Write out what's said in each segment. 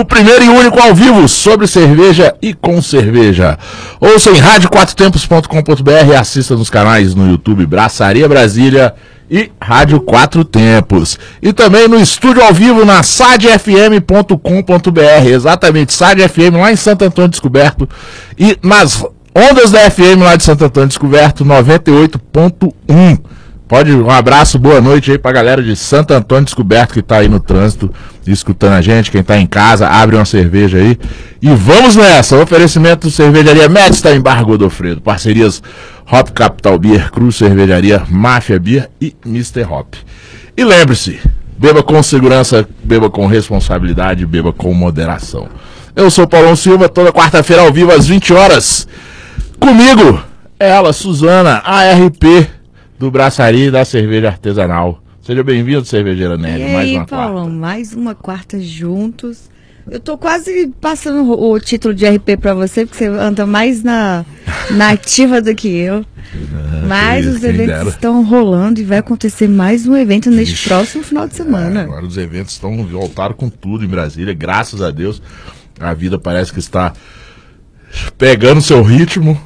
o primeiro e único ao vivo sobre cerveja e com cerveja. Ouça em rádio4tempos.com.br e assista nos canais no YouTube Braçaria Brasília e Rádio Quatro Tempos. E também no estúdio ao vivo na sadfm.com.br, exatamente, Sad FM lá em Santo Antônio Descoberto e nas ondas da FM lá de Santo Antônio Descoberto 98.1. Pode, um abraço, boa noite aí pra galera de Santo Antônio Descoberto que tá aí no trânsito, escutando a gente. Quem tá em casa, abre uma cerveja aí. E vamos nessa! oferecimento Cervejaria Médici está em Barra Godofredo. Parcerias Hop Capital Beer, Cruz Cervejaria, Máfia Beer e Mr. Hop. E lembre-se, beba com segurança, beba com responsabilidade, beba com moderação. Eu sou Paulão Silva, toda quarta-feira ao vivo às 20 horas. Comigo, ela, Suzana, ARP do Braçaria e da Cerveja Artesanal. Seja bem-vindo, cervejeira Nelly. E aí, mais uma Paulão, quarta. mais uma quarta juntos. Eu tô quase passando o, título de RP para você, porque você anda mais na, na ativa do que eu. Ah, Mas os eventos dera. estão rolando e vai acontecer mais um evento neste Ixi, próximo final de semana. É, agora os eventos estão voltaram com tudo em Brasília, graças a Deus. A vida parece que está pegando seu ritmo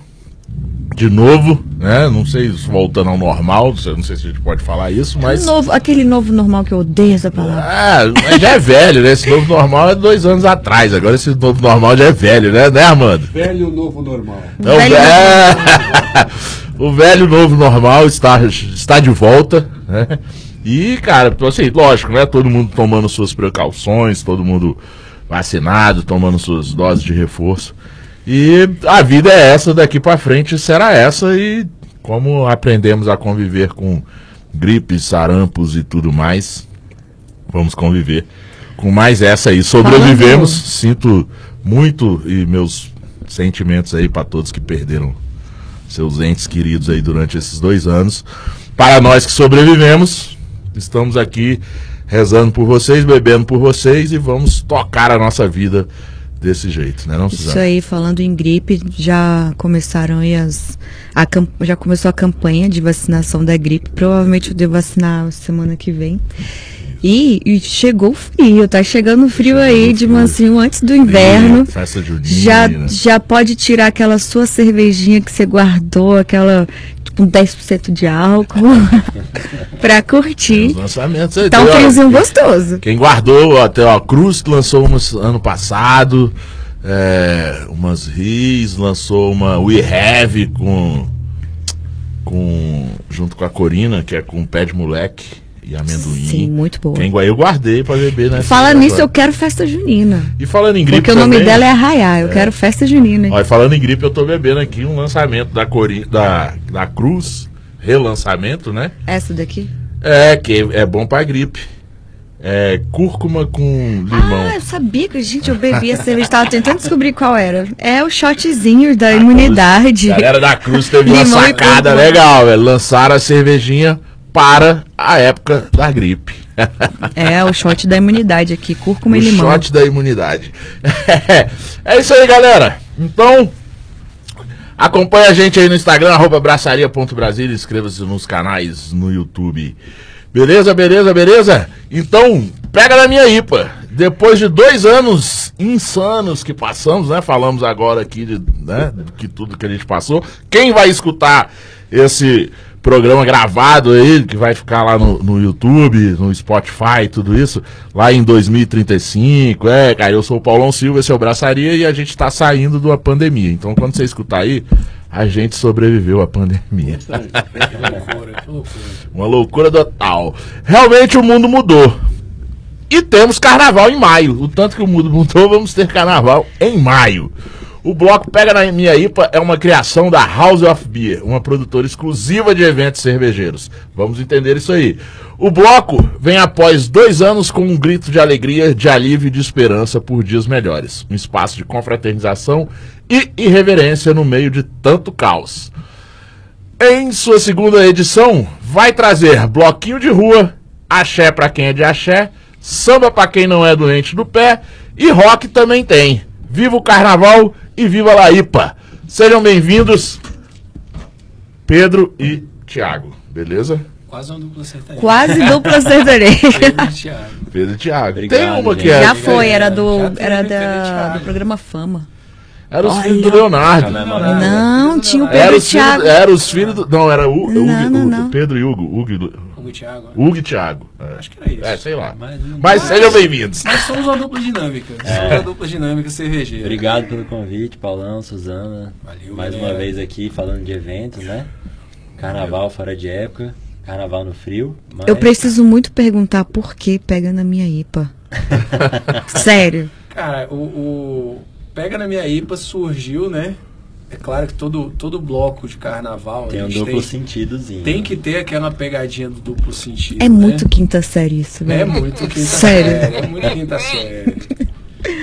de novo, né? Não sei se voltando ao normal, não sei se a gente pode falar isso, mas. Novo, aquele novo normal que eu odeio essa palavra. É, mas já é velho, né? Esse novo normal é dois anos atrás. Agora esse novo normal já é velho, né, né, Armando? Velho novo normal. Então, velho é... o velho novo normal está, está de volta, né? E, cara, assim, lógico, né? Todo mundo tomando suas precauções, todo mundo vacinado, tomando suas doses de reforço. E a vida é essa, daqui para frente será essa e como aprendemos a conviver com gripes, sarampos e tudo mais, vamos conviver com mais essa aí. Sobrevivemos, sinto muito e meus sentimentos aí para todos que perderam seus entes queridos aí durante esses dois anos. Para nós que sobrevivemos, estamos aqui rezando por vocês, bebendo por vocês e vamos tocar a nossa vida desse jeito, né, não, Suzana? Isso aí, falando em gripe, já começaram aí as. A, já começou a campanha de vacinação da gripe. Provavelmente eu devo vacinar semana que vem. E, e, chegou o frio, tá chegando frio chegando aí de mansinho antes do inverno. Festa junina. Já, já pode tirar aquela sua cervejinha que você guardou, aquela com 10% de álcool pra curtir. Os lançamentos aí. Tá um friozinho gostoso. Quem guardou até a Cruz que lançou umas ano passado, é, umas Riz, lançou uma We Have com, com junto com a Corina, que é com pé de moleque e amendoim. Sim, muito boa. Quem eu guardei para beber né? Fala nisso, eu quero festa junina. E falando em gripe Porque também, o nome dela é Arraiar, eu é. quero festa junina. Olha, falando em gripe, eu tô bebendo aqui um lançamento da, Cori da, da Cruz, relançamento, né? Essa daqui? É, que é bom pra gripe. É, cúrcuma com limão. Ah, eu sabia que, gente, eu bebia cerveja. Tava tentando descobrir qual era. É o shotzinho da a imunidade. A galera da Cruz teve uma sacada legal, velho. Lançaram a cervejinha para a época da gripe. É, o shot da imunidade aqui, cúrcuma o e limão. O shot da imunidade. É isso aí, galera. Então, acompanha a gente aí no Instagram, arroba braçaria.brasília, inscreva-se nos canais no YouTube. Beleza, beleza, beleza? Então, pega na minha IPA. Depois de dois anos insanos que passamos, né? Falamos agora aqui de né, que tudo que a gente passou. Quem vai escutar esse programa gravado aí, que vai ficar lá no, no YouTube, no Spotify, tudo isso, lá em 2035. É, cara, eu sou o Paulão Silva, esse é o Braçaria e a gente tá saindo de uma pandemia. Então, quando você escutar aí, a gente sobreviveu à pandemia. uma loucura total. Realmente o mundo mudou. E temos carnaval em maio. O tanto que o mundo mudou, vamos ter carnaval em maio. O bloco Pega na Minha IPA é uma criação da House of Beer, uma produtora exclusiva de eventos cervejeiros. Vamos entender isso aí. O bloco vem após dois anos com um grito de alegria, de alívio e de esperança por dias melhores. Um espaço de confraternização e irreverência no meio de tanto caos. Em sua segunda edição, vai trazer bloquinho de rua, axé para quem é de axé, samba para quem não é doente do pé e rock também tem. Viva o carnaval e viva a Laípa! Sejam bem-vindos, Pedro e Tiago, beleza? Quase uma dupla sertaneja. Quase dupla sertaneja. Pedro e Thiago. Pedro e Tiago. Obrigado, Tem uma que é. Já foi, era do, era da, do programa Fama. Era os Olha. filhos do Leonardo. Não, tinha o Era Pedro e Thiago. era os filhos do. Não, era o, Não, Hugo- não, o- não. Pedro e Hugo. Hugo, e Hugo e Thiago. né? Hugo e Thiago. É. Acho que era isso. É, sei lá. Mas, não- Mas sejam bem-vindos. Nós somos uma dupla dinâmica. Somos uma dupla dinâmica cervejeira. Obrigado pelo convite, Paulão, Suzana. Valeu, Mais galera. uma vez aqui falando de eventos, né? Carnaval fora de época, carnaval no frio. Mas... Eu preciso muito perguntar por que pega na minha IPA. Sério. Cara, o, o Pega na Minha IPA surgiu, né? É claro que todo, todo bloco de carnaval Tem um duplo tem, sentidozinho. tem que ter aquela pegadinha do duplo sentido. É né? muito quinta série isso, É velho. muito quinta Sério. série. É muito quinta série.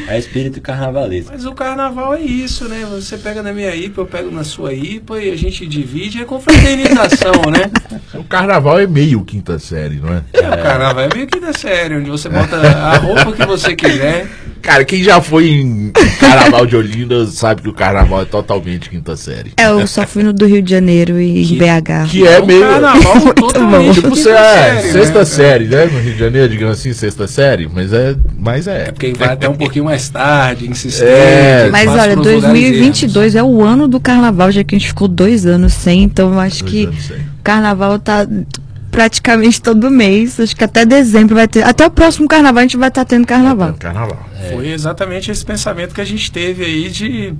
É espírito carnavalesco. Mas o carnaval é isso, né? Você pega na minha IPA, eu pego na sua IPA e a gente divide. É confraternização, né? O carnaval é meio quinta série, não é? É, o carnaval é meio que da série, onde você bota a roupa que você quiser. Cara, quem já foi em carnaval de Olinda sabe que o carnaval é totalmente quinta série. É, eu só fui no do Rio de Janeiro e Que- BH. Que é um meio. carnaval totalmente Tipo, você é série, sexta né? série, né? No Rio de Janeiro, digamos assim, sexta série, mas é. Mas é. É porque vai até um pouquinho mais tarde, insistente. É, Mas olha, pelos lugares 2022 é o ano do carnaval, já que a gente ficou dois anos sem, então eu acho Dois que anos sem. carnaval tá praticamente todo mês. Acho que até dezembro vai ter. Até o próximo carnaval a gente vai estar tendo carnaval. Carnaval. ermos. Foi exatamente esse pensamento que a gente teve aí de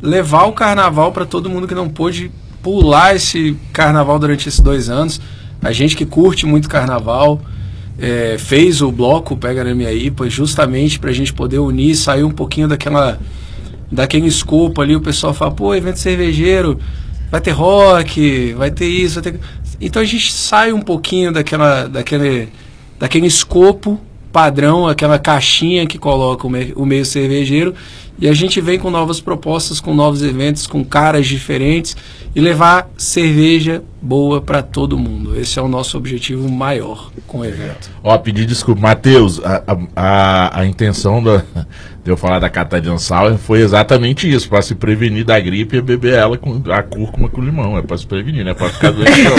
levar o carnaval para todo mundo que não pôde pular esse carnaval durante esses dois anos. A gente que curte muito carnaval. é, fez o bloco Pega na Minha IPA justamente para a gente poder unir, sair um pouquinho daquela daquele escopo ali, o pessoal fala, pô, evento cervejeiro, vai ter rock, vai ter isso, vai ter... Então a gente sai um pouquinho daquela, daquele, daquele escopo padrão, aquela caixinha que coloca o, me- o meio cervejeiro, e a gente vem com novas propostas, com novos eventos, com caras diferentes, e levar cerveja boa para todo mundo. Esse é o nosso objetivo maior com o evento. Ó, pedir desculpa. Matheus, a, a, a, a intenção da, de eu falar da Catadian Sour foi exatamente isso, pra se prevenir da gripe e beber ela com a cúrcuma com limão. É pra se prevenir, não é pra ficar doente, não.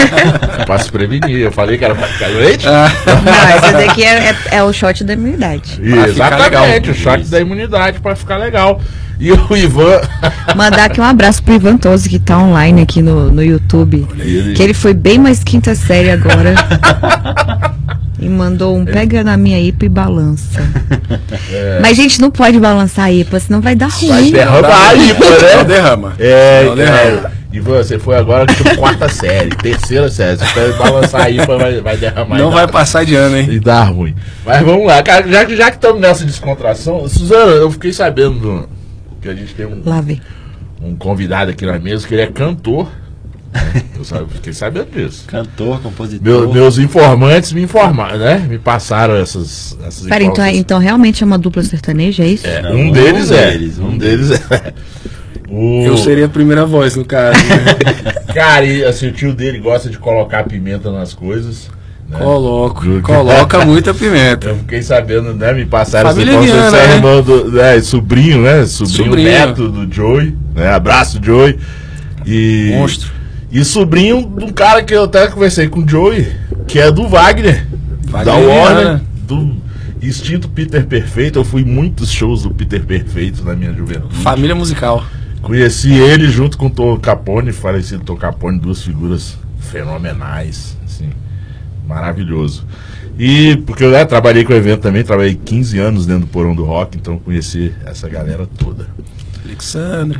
É pra se prevenir. Eu falei que era pra ficar doente? Não, esse daqui é, é- é o shot da imunidade. E exatamente, o Isso. da imunidade pra ficar legal. E o Ivan. Mandar aqui um abraço pro Ivan Tosi, que tá online aqui no, no YouTube. Ele- Que ele foi bem mais quinta série agora. e mandou um pega na minha IPA e balança. Mas, gente, não pode balançar a IPA, senão vai dar Vai ruim. derramar aí, pô, Não né? derrama. É, Não derrama. é. Ivan, você foi agora tipo quarta série, terceira série. Você vai balançar aí, vai, vai derramar. Não e vai dar- passar de ano, hein? E dá ruim. Mas vamos lá, cara, já, que- já que estamos nessa descontração, Suzana, eu fiquei sabendo do- que a gente tem um, um convidado aqui na mesa que ele é cantor. Né? Eu sabe- fiquei sabendo disso. Cantor, compositor. Meu- meus informantes me informaram, né? Me passaram essas, essas Pera, então, informações. então realmente é uma dupla sertaneja, é isso? É, Não, um um deles é. deles, um um deles é. O... Eu seria a primeira voz, no caso. né? Cara, e assim, o tio dele gosta de colocar pimenta nas coisas. né? Coloco. Coloca muita pimenta. Eu fiquei sabendo, né? Me passaram essa Família informação. Você Viana, é né? irmão do. né, sobrinho, né? Sobrinho, Sobrinho. neto do Joey. Né? Abraço, Joey. E. Monstro. E sobrinho de um cara que eu até conversei com o Joey, que é do Wagner. Wagner da Warner. Viana. Do Instinto Peter Perfeito. Eu fui muitos shows do Peter Perfeito na minha juventude. Família musical. Conheci ele junto com o Tom Capone, falecido Tom Capone, duas figuras fenomenais, assim, maravilhoso. E porque eu né, trabalhei com o evento também, trabalhei 15 anos dentro do Porão do Rock, então conheci essa galera toda. Alexandre.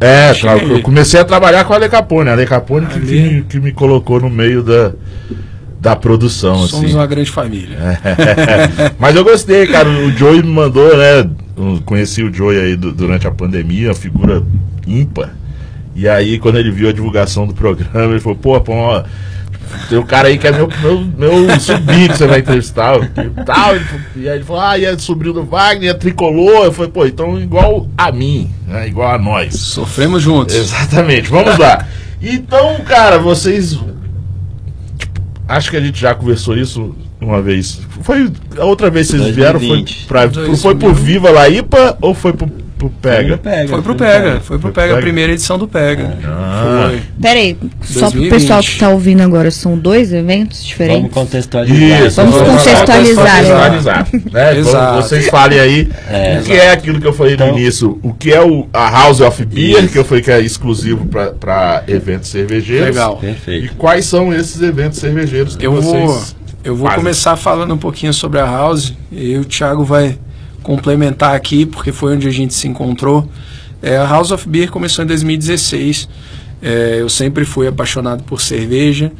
É, tra- eu comecei a trabalhar com a Ale Capone, a Ale Capone que, que, que me colocou no meio da, da produção, Somos assim. uma grande família. Mas eu gostei, cara. O Joey me mandou, né? conheci o Joey aí du- durante a pandemia, uma figura ímpar. E aí, quando ele viu a divulgação do programa, ele falou, pô, pô, ó, tem um cara aí que é meu, meu, meu sobrinho que você vai entrevistar. E, tal. Ele falou- e aí ele falou, ah, e é sobrinho do Wagner, é tricolor. Eu falei, pô, então igual a mim, né? Igual a nós. Sofremos juntos. Exatamente, vamos lá. Então, cara, vocês. tipo, acho que a gente já conversou isso uma vez. Foi a outra vez que vocês vieram foi 2020. pra, foi por Viva Laípa ou foi pro, pro Pega? Pega. Foi pro Pega, foi pro Pega, a primeira edição do Pega. Ah. Foi. Peraí, só pro 2020. pessoal que tá ouvindo agora, são dois eventos Vamos diferentes? contextualizar. Isso, Vamos vamos contextualizar, contextualizar, né? Então, Exato. vocês falem aí É, o que é aquilo que eu falei Então- no início, o que é o, a House of Beer, Isso. que eu falei que é exclusivo para eventos cervejeiros. Legal. E Perfeito. quais são esses eventos cervejeiros que Eu vou, vocês eu vou fazem? começar falando um pouquinho sobre a House e o Thiago vai complementar aqui, porque foi onde a gente se encontrou. É, a House of Beer começou em 2016. É, eu sempre fui apaixonado por cerveja.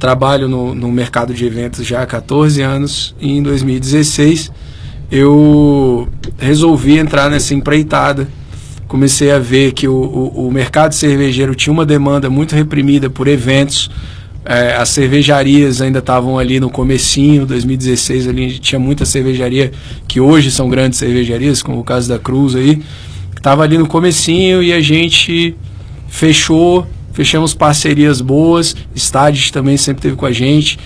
Trabalho no, no mercado de eventos já há 14 anos. E em 2016 eu resolvi entrar nessa empreitada. Comecei a ver que o, o, o mercado cervejeiro tinha uma demanda muito reprimida por eventos. É, as cervejarias ainda estavam ali no comecinho, 2016 ali a gente tinha muita cervejaria que hoje são grandes cervejarias, como o caso da Cruz aí. Estava ali no comecinho e a gente fechou, fechamos parcerias boas, estádios também sempre teve com a gente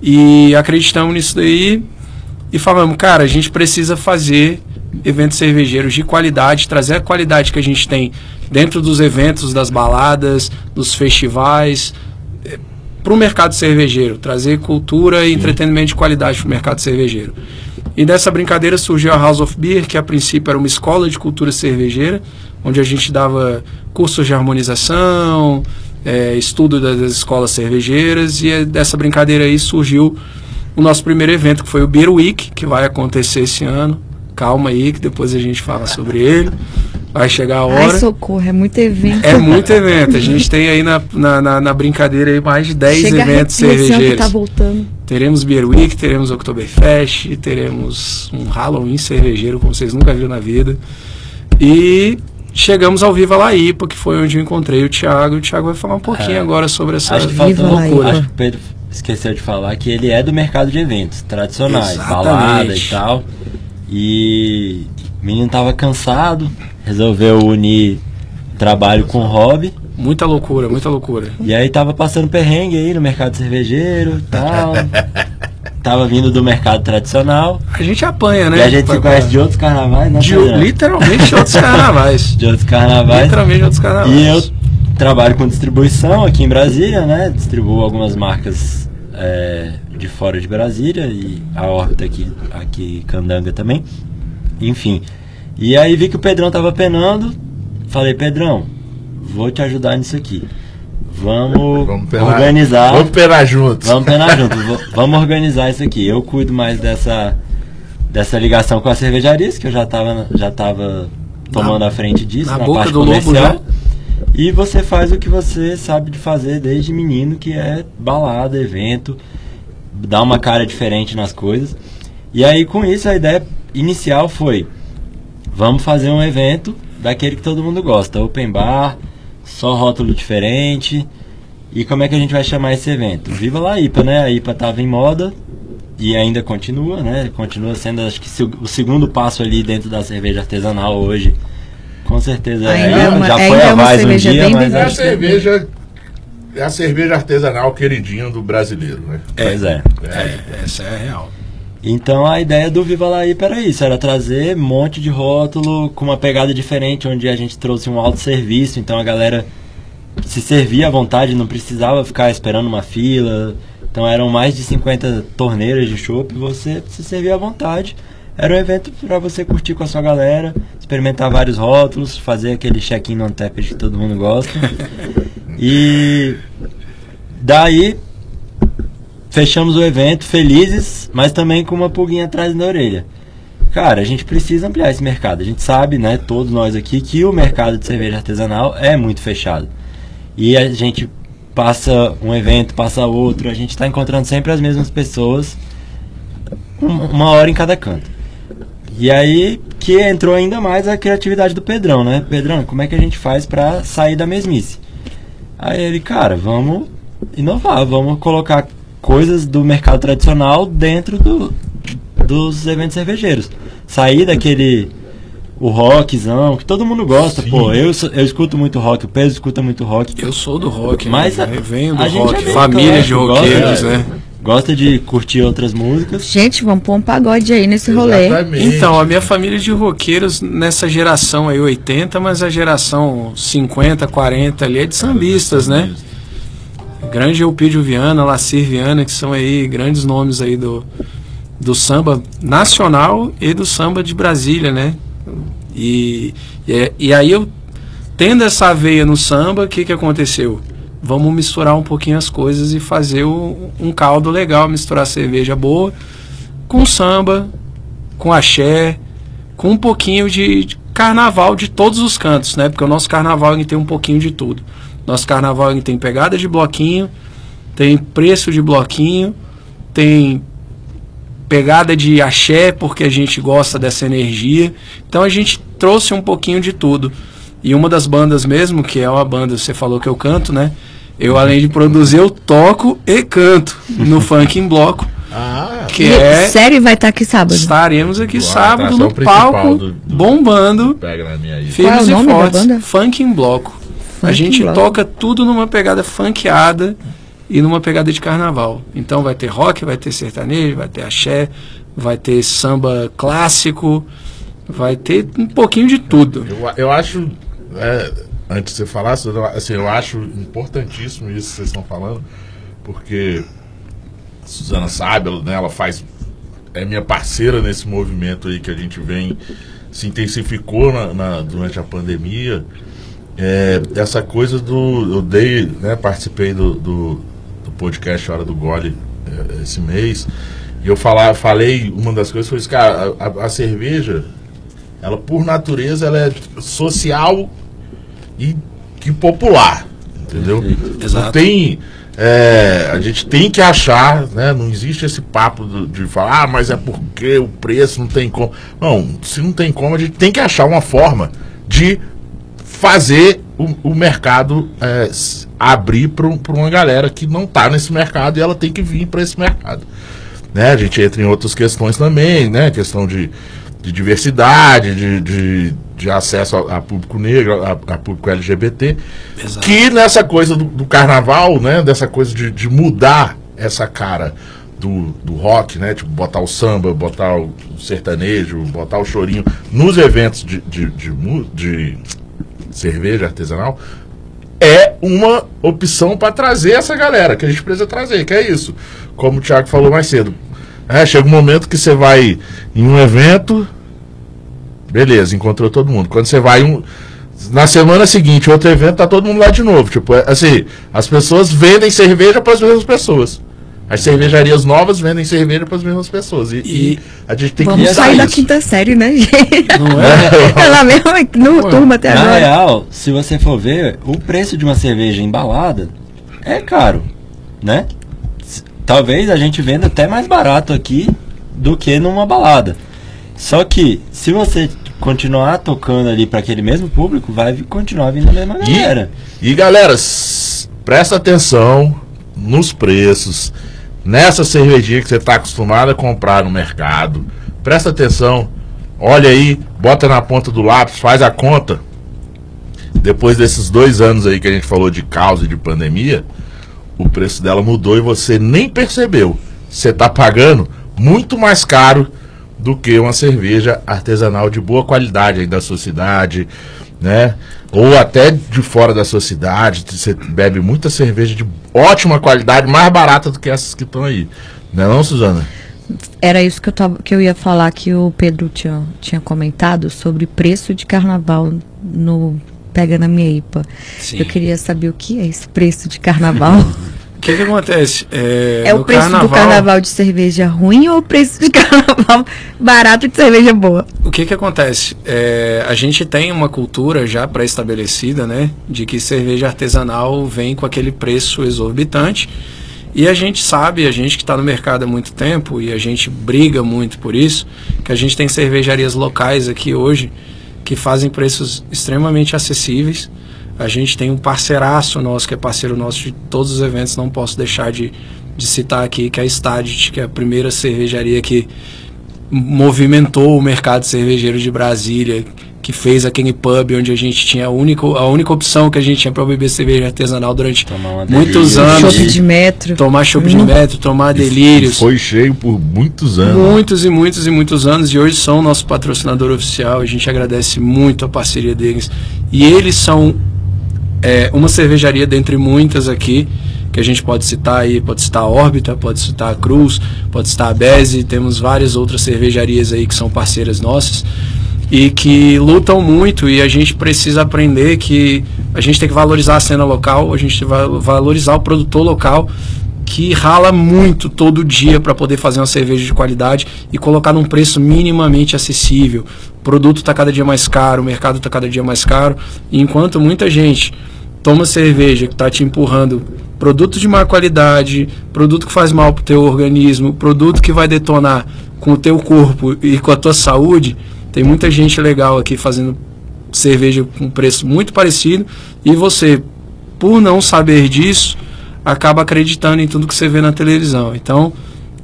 e acreditamos nisso daí e falamos, cara, a gente precisa fazer eventos cervejeiros de qualidade, trazer a qualidade que a gente tem dentro dos eventos, das baladas, dos festivais, para o mercado cervejeiro, trazer cultura e entretenimento de qualidade para o mercado cervejeiro. E dessa brincadeira surgiu a House of Beer, que a princípio era uma escola de cultura cervejeira, onde a gente dava cursos de harmonização, eh, estudo das escolas cervejeiras, e eh, dessa brincadeira aí surgiu o nosso primeiro evento, que foi o Beer Week, que vai acontecer esse ano. Calma aí, que depois a gente fala sobre ele. Vai chegar a hora. Ai, socorro, é muito evento. É muito evento. A gente tem aí na, na, na, na brincadeira aí mais de 10 Chega eventos que cervejeiros. tá voltando. Teremos Beer Week, teremos Oktoberfest, teremos um Halloween cervejeiro, como vocês nunca viram na vida. E chegamos ao Viva La IPA, que foi onde eu encontrei o Thiago. O Thiago vai falar um pouquinho É. agora sobre essa Acho que lá, loucura. Acho que o Pedro esqueceu de falar que ele é do mercado de eventos tradicionais, Exatamente. balada e tal. E o menino tava cansado, resolveu unir trabalho com hobby. Muita loucura, muita loucura. E aí tava passando perrengue aí no mercado cervejeiro e tal. tava vindo do mercado tradicional. A gente apanha, né? E a gente se conhece de outros carnavais, né? de literalmente outros carnavais. De outros carnavais. literalmente outros carnavais. E eu trabalho com distribuição aqui em Brasília, né? Distribuo algumas marcas é, de fora de Brasília e a órbita aqui, aqui Candanga também. Enfim. E aí vi que o Pedrão tava penando. Falei, Pedrão, vou te ajudar nisso aqui. Vamos, penar- organizar. Vamos penar juntos. Vamos penar junto. v- Vamos organizar isso aqui. Eu cuido mais dessa dessa ligação com as cervejarias, que eu já tava, já tava tomando a frente disso, na na, parte do lobo comercial. E você faz o que você sabe de fazer desde menino, que é balada, evento, dar uma cara diferente nas coisas. E aí com isso a ideia inicial foi: vamos fazer um evento daquele que todo mundo gosta, open bar, só rótulo diferente. E como é que a gente vai chamar esse evento? Viva lá IPA, né? A IPA tava em moda e ainda continua, né? Continua sendo acho que o segundo passo ali dentro da cerveja artesanal hoje. Com certeza Ainda é, é uma- já foi é a mais um cerveja dia, bem mas É a acho que cerveja. É a cerveja artesanal queridinha do brasileiro, né? Pois é. É, essa é a real. Então a ideia do Viva La IPA era isso, era trazer um monte de rótulo com uma pegada diferente, onde a gente trouxe um autosserviço, então a galera se servia à vontade, não precisava ficar esperando uma fila. Então eram mais de 50 torneiras de chopp, você se servia à vontade. Era um evento para você curtir com a sua galera, experimentar vários rótulos, fazer aquele check-in no Antep que todo mundo gosta. e daí fechamos o evento felizes, mas também com uma pulguinha atrás da orelha. Cara, a gente precisa ampliar esse mercado. A gente sabe, né, todos nós aqui, que o mercado de cerveja artesanal é muito fechado. E a gente passa um evento, passa outro, a gente está encontrando sempre as mesmas pessoas, um- uma hora em cada canto. E aí que entrou ainda mais a criatividade do Pedrão, né? Pedrão, como é que a gente faz pra sair da mesmice? Aí ele, cara, vamos inovar, vamos colocar coisas do mercado tradicional dentro do, dos eventos cervejeiros. Sair daquele o rockzão, que todo mundo gosta, Sim. pô. Eu, eu escuto muito rock, o Pedro escuta muito rock. Eu sou do rock, Mas né? a- Eu venho do a gente rock, é família de roqueiros, gosta- né? Gosta de curtir outras músicas. Gente, vamos pôr um pagode aí nesse rolê. Exatamente. Então, a minha família de roqueiros nessa geração aí, 80, mas a geração 50, 40 ali é de sambistas, né? Grande Eupídio Viana, Lacir Viana, que são aí grandes nomes aí do, do samba nacional e do samba de Brasília, né? E, e, e aí eu, tendo essa veia no samba, o que, que aconteceu? Vamos misturar um pouquinho as coisas e fazer o- um caldo legal, misturar cerveja boa com samba, com axé, com um pouquinho de, carnaval de todos os cantos, né? Porque o nosso carnaval tem um pouquinho de tudo. Nosso carnaval tem pegada de bloquinho, tem preço de bloquinho, tem pegada de axé, porque a gente gosta dessa energia. Então a gente trouxe um pouquinho de tudo. E uma das bandas mesmo, que é uma banda, você falou que eu canto, né? Eu, além de produzir, eu toco e canto no Funk em Bloco, Ah, que E- é Sério, vai estar aqui sábado. Estaremos aqui A sábado atração no palco, do- do- bombando, pega na minha aí. Qual é e fortes. banda? Funk em bloco. A Funk gente em bloco. toca tudo numa pegada funkeada e numa pegada de carnaval. Então vai ter rock, vai ter sertanejo, vai ter axé, vai ter samba clássico, vai ter um pouquinho de tudo. Eu, eu acho, é, antes de você falar, eu, assim, eu acho importantíssimo isso que vocês estão falando, porque a Suzana sabe, ela, né, ela faz, é minha parceira nesse movimento aí que a gente vem, se intensificou na, na- durante a pandemia. É, essa coisa do. Eu dei, né, participei do, do, do podcast Hora do Gole é, esse mês. E eu falar, falei, uma das coisas foi isso, cara, a, a- cerveja, ela por natureza, ela é social e, e popular. Entendeu? Não Exato. tem. é, a gente tem que achar, né? Não existe esse papo do- de falar, ah, mas é porque o preço não tem como. Não, se não tem como, a gente tem que achar uma forma de fazer o, o mercado é, abrir para uma galera que não está nesse mercado e ela tem que vir para esse mercado. Né? A gente entra em outras questões também, né? Questão de, de diversidade, de, de, de acesso a, a público negro, a, a público LGBT. Exato. Que nessa coisa do, do carnaval, né? Dessa coisa de, de mudar essa cara do, do rock, né? Tipo, botar o samba, botar o sertanejo, botar o chorinho nos eventos de, de, de, de cerveja artesanal é uma opção para trazer essa galera que a gente precisa trazer, que é isso. Como o Thiago falou mais cedo. É, chega um momento que você vai em um evento, beleza, encontrou todo mundo. Quando você vai um, na semana seguinte, outro evento, tá todo mundo lá de novo. Tipo, é, assim, as pessoas vendem cerveja para as mesmas pessoas. As cervejarias novas vendem cerveja para as mesmas pessoas. E, e a gente tem que Vamos mudar sair da quinta série, né, gente? Não é? Ela mesma no turma até Na agora. real, se você for ver, o preço de uma cerveja embalada é caro, né? Talvez a gente venda até mais barato aqui do que numa balada. Só que, se você continuar tocando ali para aquele mesmo público, vai continuar vindo a mesma E- galera. E galera, s- presta atenção nos preços, nessa cervejinha que você está acostumado a comprar no mercado. Presta atenção, olha aí, bota na ponta do lápis, faz a conta. Depois desses dois anos aí que a gente falou de caos e de pandemia, o preço dela mudou e você nem percebeu. Você está pagando muito mais caro do que uma cerveja artesanal de boa qualidade aí da sua cidade, né? Ou até de fora da sua cidade. Você bebe muita cerveja de ótima qualidade, mais barata do que essas que estão aí. Não é não, Suzana? Era isso que eu, tava, que eu ia falar que o Pedro tinha, tinha comentado sobre preço de carnaval no Pega na Minha IPA. Sim. Eu queria saber o que é esse preço de carnaval. O que, que acontece? É, é o preço do carnaval de cerveja ruim ou o preço de carnaval barato de cerveja boa? O que que acontece? É, a gente tem uma cultura já pré-estabelecida, né? De que cerveja artesanal vem com aquele preço exorbitante. E a gente sabe, a gente que está no mercado há muito tempo e a gente briga muito por isso, que a gente tem cervejarias locais aqui hoje que fazem preços extremamente acessíveis. A gente tem um parceiraço nosso, que é parceiro nosso de todos os eventos, não posso deixar de, de citar aqui, que é a Stadit, que é a primeira cervejaria que movimentou o mercado cervejeiro de Brasília, que fez aquele pub onde a gente tinha a única, a única opção que a gente tinha para beber cerveja artesanal durante muitos anos. Chopp de metro. Tomar chopp de Hum. metro, tomar delírios. Foi cheio por muitos anos. Muitos e muitos e muitos anos e hoje são nosso patrocinador oficial. A gente agradece muito a parceria deles. E eles são é, uma cervejaria dentre muitas aqui que a gente pode citar aí, pode citar a Órbita, pode citar a Cruz, pode citar a Beze, temos várias outras cervejarias aí que são parceiras nossas e que lutam muito e a gente precisa aprender que a gente tem que valorizar a cena local, a gente tem que va- valorizar o produtor local que rala muito todo dia para poder fazer uma cerveja de qualidade e colocar num preço minimamente acessível. O produto está cada dia mais caro, o mercado está cada dia mais caro. E enquanto muita gente toma cerveja que está te empurrando produto de má qualidade, produto que faz mal para o teu organismo, produto que vai detonar com o teu corpo e com a tua saúde, tem muita gente legal aqui fazendo cerveja com preço muito parecido e você, por não saber disso, acaba acreditando em tudo que você vê na televisão. Então,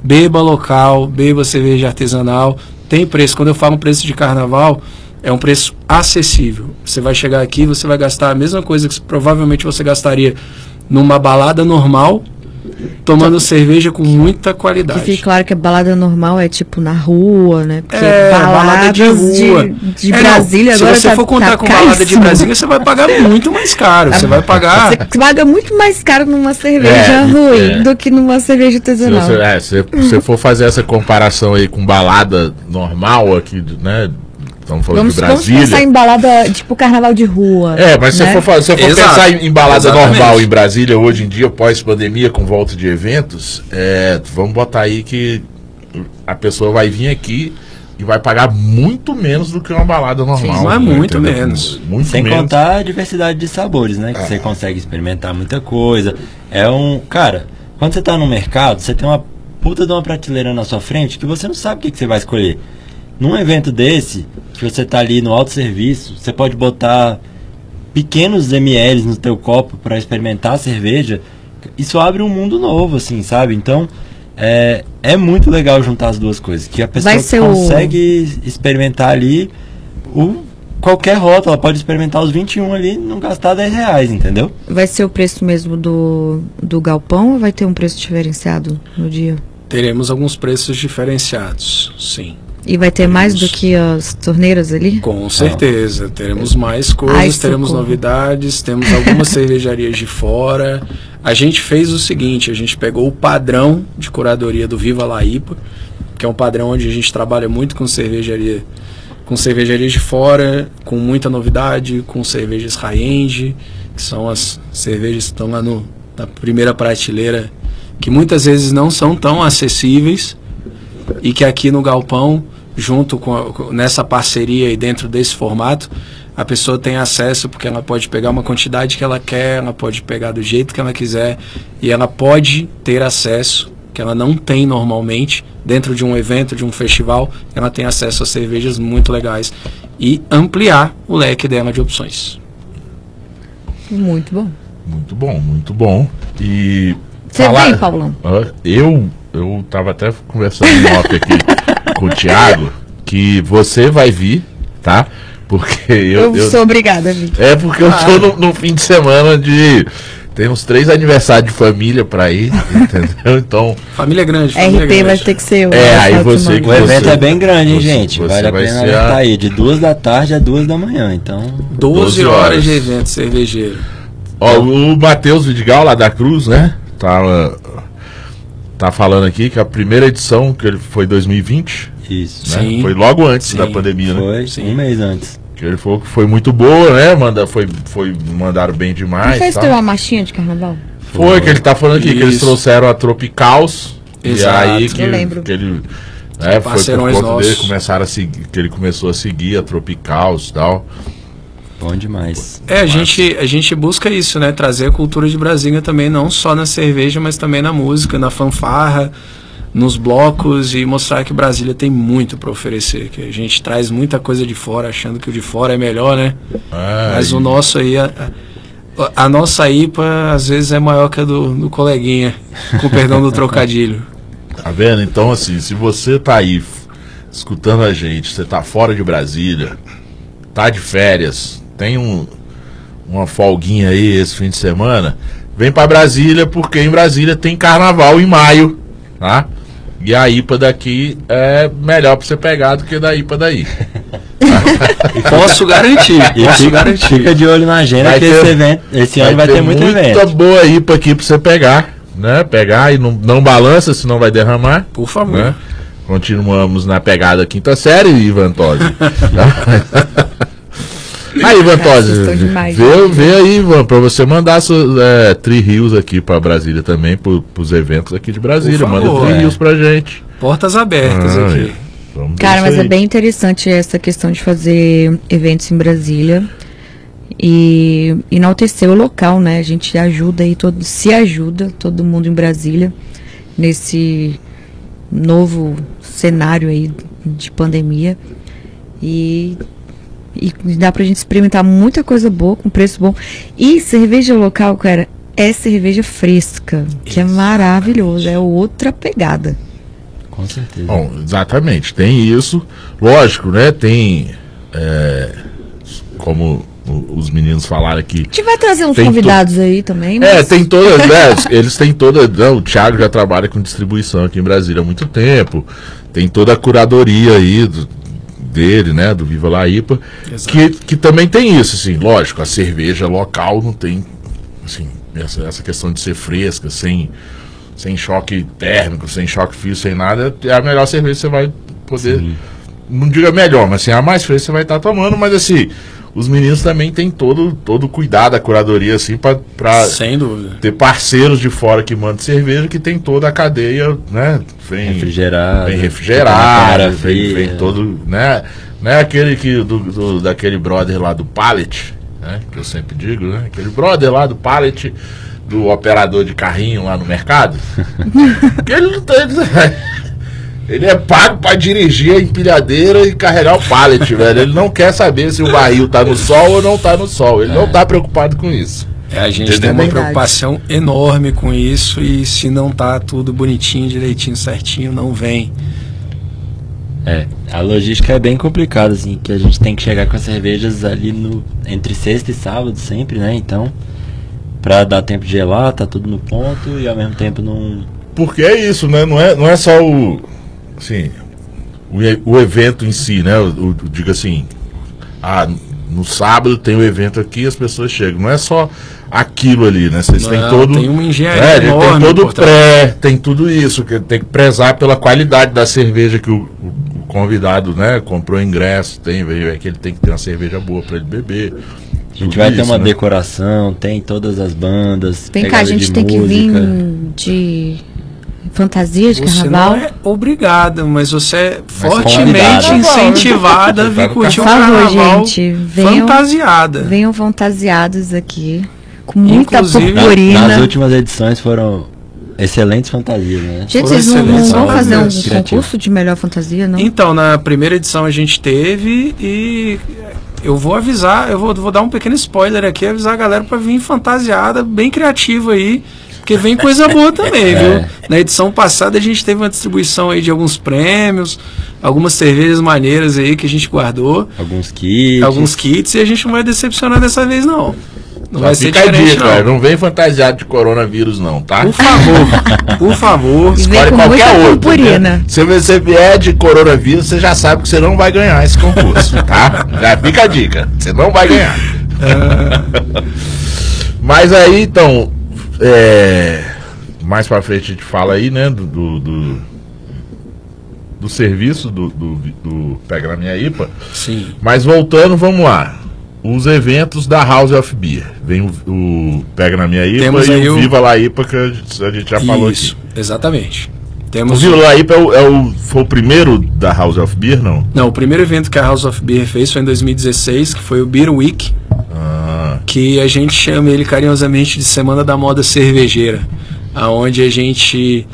beba local, beba cerveja artesanal, tem preço. Quando eu falo preço de carnaval, é um preço acessível. Você vai chegar aqui, você vai gastar a mesma coisa que provavelmente você gastaria numa balada normal, tomando cerveja com muita Que qualidade. fique claro que a balada normal é tipo na rua, né? Porque É, balada de rua. de, de É, não, Brasília agora Se você tá- for contar tá com balada de caríssimo. Brasília, você vai pagar muito mais caro. Você vai pagar. Você paga muito mais caro numa cerveja É, ruim é. do que numa cerveja Se artesanal. você, é, se você for fazer essa comparação aí com balada normal aqui, né? Estamos falando Vamos, de vamos Brasília. pensar em balada, tipo carnaval de rua. É, mas se né? você for, fa- se for Exato. pensar em, em balada Exatamente. normal em Brasília hoje em dia, pós-pandemia, com volta de eventos, é, vamos botar aí que a pessoa vai vir aqui e vai pagar muito menos do que uma balada normal. mas né, muito entendeu? menos. Muito Sem menos. contar a diversidade de sabores, né? Que você consegue experimentar muita coisa. É um. Cara, quando você tá no mercado, você tem uma puta de uma prateleira na sua frente que você não sabe o que, que você vai escolher. Num evento desse, que você tá ali no autosserviço, você pode botar pequenos ml no teu copo para experimentar a cerveja. Isso abre um mundo novo, assim, sabe? Então, é, é muito legal juntar as duas coisas. Que a pessoa ser o- consegue experimentar ali o, qualquer rótulo. Ela pode experimentar os 21 ali e não gastar 10 reais, entendeu? Vai ser o preço mesmo do, do galpão ou vai ter um preço diferenciado no dia? Teremos alguns preços diferenciados, sim. E vai ter mais do Teremos. que as torneiras ali? Com certeza. Teremos mais coisas, Ai, teremos novidades, temos algumas cervejarias de fora. A gente fez o seguinte, a gente pegou o padrão de curadoria do Viva La IPA, que é um padrão onde a gente trabalha muito com cervejaria com cervejarias de fora, com muita novidade, com cervejas high-end, que são as cervejas que estão lá no, na primeira prateleira, que muitas vezes não são tão acessíveis e que aqui no galpão, junto com, a- com- nessa parceria e dentro desse formato, a pessoa tem acesso porque ela pode pegar uma quantidade que ela quer, ela pode pegar do jeito que ela quiser e ela pode ter acesso que ela não tem normalmente dentro de um evento, de um festival, ela tem acesso a cervejas muito legais e ampliar o leque dela de opções. Muito bom. Muito bom, muito bom. E. Você falar- vem, Paulão? Eu, eu tava até conversando em off aqui com o Thiago que você vai vir, tá? Porque eu. Eu, eu- sou obrigada, Vitor. É porque eu tô no, no fim de semana de. Tem uns três aniversários de família pra ir, entendeu? Então. Família grande, família RP vai grande. ter que ser o. É, aí você O evento Você- é bem grande, hein, gente? você vale a vai pena alertar a- aí, de duas da tarde a duas da manhã. Então, 12 12 horas horas. de evento cervejeiro. Ó, o Matheus Vidigal, lá da Cruz, né? Tá, tá falando aqui que a primeira edição, que ele foi 2020, isso. né? Sim. Foi logo antes Sim. da pandemia, né? Foi Sim. um mês antes. Que ele falou que foi muito boa, né? Manda, foi, foi, mandaram bem Não demais. fez tal. ter uma marchinha de carnaval? Foi que ele tá falando aqui, que eles Isso. trouxeram a Tropicals. Exato. E aí que, Eu lembro. que ele. É, foi por conta dele, começaram a seguir, que ele começou a seguir a Tropicals e tal. Bom demais. É, a gente, a gente busca isso, né? Trazer a cultura de Brasília também, não só na cerveja, mas também na música, na fanfarra, nos blocos e mostrar que Brasília tem muito para oferecer. Que a gente traz muita coisa de fora, achando que o de fora é melhor, né? É, mas o nosso aí, a, a- nossa IPA às vezes é maior que a do, do coleguinha, com perdão do trocadilho. Tá vendo? Então, assim, se você tá aí escutando a gente, você tá fora de Brasília, tá de férias, tem um, uma folguinha aí esse fim de semana, vem pra Brasília, porque em Brasília tem carnaval em maio, tá? E a IPA daqui é melhor pra você pegar do que da IPA daí. Posso garantir, posso fica, garantir. fica de olho na agenda Vai que ter- esse, evento, esse ano vai ter, muito muita evento. boa IPA aqui pra você pegar, né? Pegar e não, não balança, senão vai derramar. Por favor. né? Continuamos na pegada quinta série, Ivan Tosi. aí, demais, vê, vê aí, Ivan, pra você mandar seus é, Tri Rios aqui pra Brasília também, pro, pros eventos aqui de Brasília. Por Manda favor, Tri é. Pra gente. Portas abertas Ah, aqui. Vamos ver Cara, mas é aí. bem interessante essa questão de fazer eventos em Brasília e enaltecer o local, né? A gente ajuda aí, todo, se ajuda todo mundo em Brasília nesse novo cenário aí de pandemia e, e dá pra gente experimentar muita coisa boa com preço bom. E cerveja local, cara, é cerveja fresca, que é maravilhoso, é outra pegada. Com certeza. Bom, exatamente, tem isso. Lógico, né? Tem. é, como os meninos falaram aqui. A gente vai trazer uns convidados aí também. É, mas- tem todas, né? Eles têm toda. Não, o Thiago já trabalha com distribuição aqui em Brasília há muito tempo. Tem toda a curadoria aí do- dele, né? Do Viva La IPA. Exato. Que, que também tem isso, assim, lógico, a cerveja local não tem, assim, essa, essa questão de ser fresca, sem, sem choque térmico, sem choque físico, sem nada, é a melhor cerveja que você vai poder. Não diga melhor, mas assim, a mais fresca você vai estar tomando, mas assim, os meninos também têm todo todo o cuidado, a curadoria, assim, dúvida. ter parceiros de fora que mandam cerveja, que tem toda a cadeia, né? Vem Refrigerado. Vem câmara vem, vem todo, né? Não é aquele que, do, do- daquele brother lá do Pallet, né? Que eu sempre digo, né? Aquele brother lá do Pallet, do operador de carrinho lá no mercado. que ele não tem... Ele é pago pra dirigir a empilhadeira e carregar o pallet, velho. Ele não quer saber se o barril tá no sol ou não tá no sol. Ele não tá preocupado com isso. É, a gente Entendeu? tem uma Verdade. preocupação enorme com isso e se não tá tudo bonitinho, direitinho, certinho, não vem. É, a logística é bem complicada, assim, que a gente tem que chegar com as cervejas ali no entre sexta e sábado sempre, né? Então, pra dar tempo de gelar, tá tudo no ponto e ao mesmo tempo não. Porque é isso, né? Não é, não é só o. Assim. O, o evento em si, né? O, o- diga assim. Ah, no sábado tem o evento aqui as pessoas chegam. Não é só aquilo ali, né? Vocês têm todo. tem uma engenharia é, tem todo o pré, tem tudo isso. Que tem que prezar pela qualidade da cerveja que o, o- o convidado, né? Comprou ingresso, tem, veio, é que ele tem que ter uma cerveja boa para ele beber. A gente vai ter uma decoração, tem todas as bandas. Vem cá, a gente tem que vir música. de fantasia de Você carnaval. não é obrigado, mas você é convidado. fortemente incentivada a Você tá vir no curtir o Por favor, carnaval gente, venham- fantasiada. Venham fantasiados aqui. Com muita Inclusive, Na- purpurina. nas últimas edições foram excelentes fantasias, né? Gente, vocês não, não vão fazer um fantasias. Criativo. concurso de melhor fantasia, não? Então, na primeira edição a gente teve e eu vou avisar, eu vou, vou dar um pequeno spoiler aqui, avisar a galera pra vir fantasiada, bem criativa aí, porque vem coisa boa também, viu? Na edição passada a gente teve uma distribuição aí de alguns prêmios, algumas cervejas maneiras aí que a gente guardou, Alguns kits. alguns kits e a gente não vai decepcionar dessa vez não. Não Só vai ser fica a diferente dica, cara, não. não vem fantasiado de coronavírus, não, tá? Por favor, por favor. Escolhe qualquer outro. né? Se você vier de coronavírus, você já sabe que você não vai ganhar esse concurso, tá? Já fica a dica. Você não vai ganhar. Mas aí, então, é, mais pra frente a gente fala aí, né, do, do, do, do serviço do, do, do Pega na Minha IPA. Sim. Mas voltando, vamos lá. Os eventos da House of Beer. Vem o, o Pega na Minha IPA Temos e o o- Viva La IPA que a gente, a gente já falou aqui. Isso, exatamente. O Temos Viva La IPA é o, é o- foi o primeiro da House of Beer, não? Não, o primeiro evento que a House of Beer fez foi em 2016, que foi o Beer Week, que a gente chama ele carinhosamente de Semana da Moda Cervejeira, aonde a gente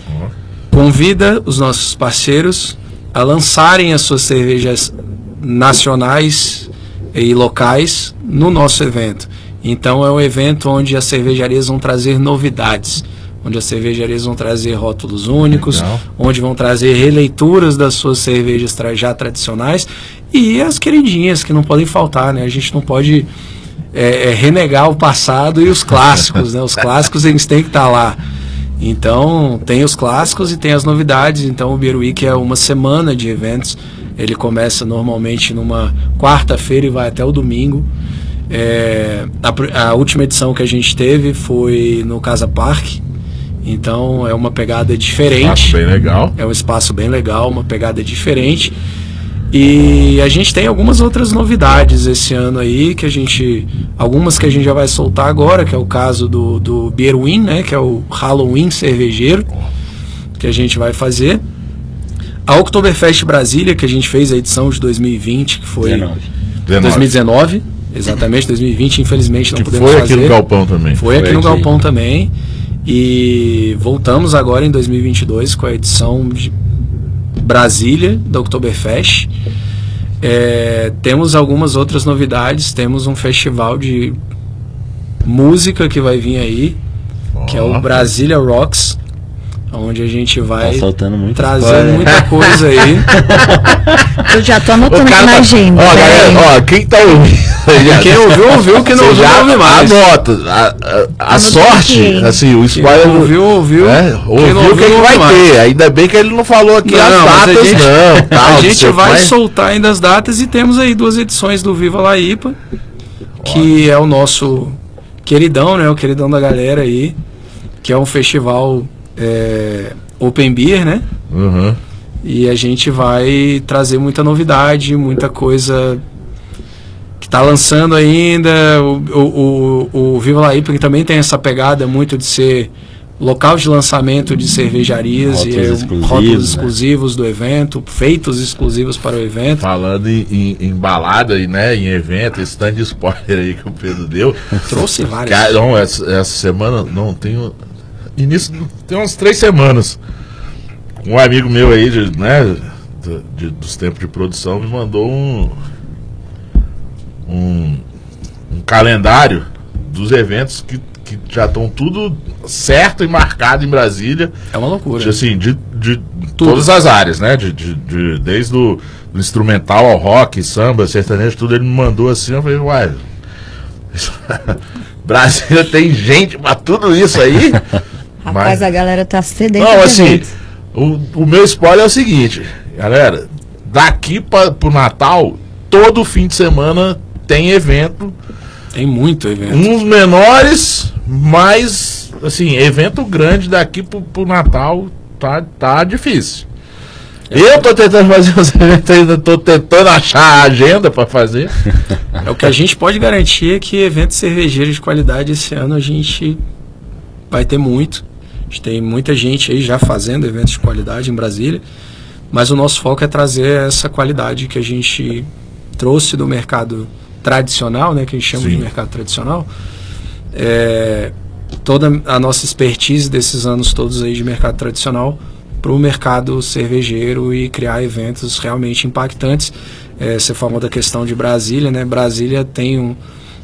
convida os nossos parceiros a lançarem as suas cervejas nacionais e locais no nosso evento. Então é um evento onde as cervejarias vão trazer novidades, onde as cervejarias vão trazer rótulos únicos, Legal. onde vão trazer releituras das suas cervejas já tradicionais e as queridinhas que não podem faltar, né? A gente não pode é, é, renegar o passado e os clássicos, né? Os clássicos eles têm que estar lá. Então, tem os clássicos e tem as novidades. Então, o Beer Week é uma semana de eventos. Ele começa normalmente numa quarta-feira e vai até o domingo. É, a, a última edição que a gente teve foi no Casa Park. Então, é uma pegada diferente. Acho bem legal. É um espaço bem legal, uma pegada diferente. E a gente tem algumas outras novidades esse ano aí, que a gente. Algumas que a gente já vai soltar agora, que é o caso do, do Beer Win, né? Que é o Halloween cervejeiro, que a gente vai fazer. A Oktoberfest Brasília, que a gente fez a edição de 2020, que foi 19. 19. 2019, exatamente, 2020, infelizmente não Que podemos foi fazer. aqui no Galpão também. Foi aqui no aí. Galpão também. E voltamos agora em 2022 com a edição de Brasília da Oktoberfest. É, temos algumas outras novidades. Temos um festival de música que vai vir aí, que é o. Brasília Rocks, onde a gente vai Tá soltando muito trazer spoiler. muita coisa aí. Eu já tô anotando aqui na tá- agenda. Ó, galera, ó, quem tá ouvindo. Quem ouviu, ouviu, quem não ouviu, já não ouve mais. Anota. A, a- a sorte, assim, o Quem spoiler. ouviu, ouviu. É, Quem ouviu não o que, não vai mais. ter. Ainda bem que ele não falou aqui as Não, mas a datas, gente- não. tal, a não gente vai soltar ainda as datas e temos aí duas edições do Viva La IPA, que é o nosso queridão, né? O queridão da galera aí, que é um festival é, Open Beer, né? Uhum. E a gente vai trazer muita novidade, muita coisa que tá lançando ainda. O, o, o, Viva La IPA que também tem essa pegada muito de ser local de lançamento de cervejarias Rótulos e é, exclusivos, rótulos né? exclusivos do evento, feitos exclusivos para o evento. Falando em, em, em balada e né, em evento, esse tanto de spoiler aí que o Pedro deu. Trouxe vários. Cara, não, essa, essa semana, não, tem. Início, tem umas três semanas. Um amigo meu aí, de, né, de- dos tempos de produção, me mandou um. Um, um calendário dos eventos que, que já estão tudo certo e marcado em Brasília. É uma loucura. De, assim, de, de todas as áreas, né? De, de, de- desde o do instrumental ao rock, samba, sertanejo, tudo ele me mandou assim, eu falei, uai. Brasília tem gente pra tudo isso aí? Rapaz, Mas- a galera tá sedenta. Não, de assim, o, o meu spoiler é o seguinte, galera, daqui pra, pro Natal, todo fim de semana tem evento, Tem muito evento. uns menores, mas, assim, evento grande daqui pro, pro Natal tá, tá difícil. Eu tô tentando fazer os eventos ainda, tô tentando achar a agenda pra fazer. É o que a gente pode garantir é que eventos cervejeiros de qualidade esse ano a gente vai ter muito. Gente tem muita gente aí já fazendo eventos de qualidade em Brasília, mas o nosso foco é trazer essa qualidade que a gente trouxe do mercado tradicional, né, que a gente chama Sim. de mercado tradicional. É, toda a nossa expertise desses anos todos aí de mercado tradicional para o mercado cervejeiro e criar eventos realmente impactantes. É, você falou da questão de Brasília, né? Brasília tem um,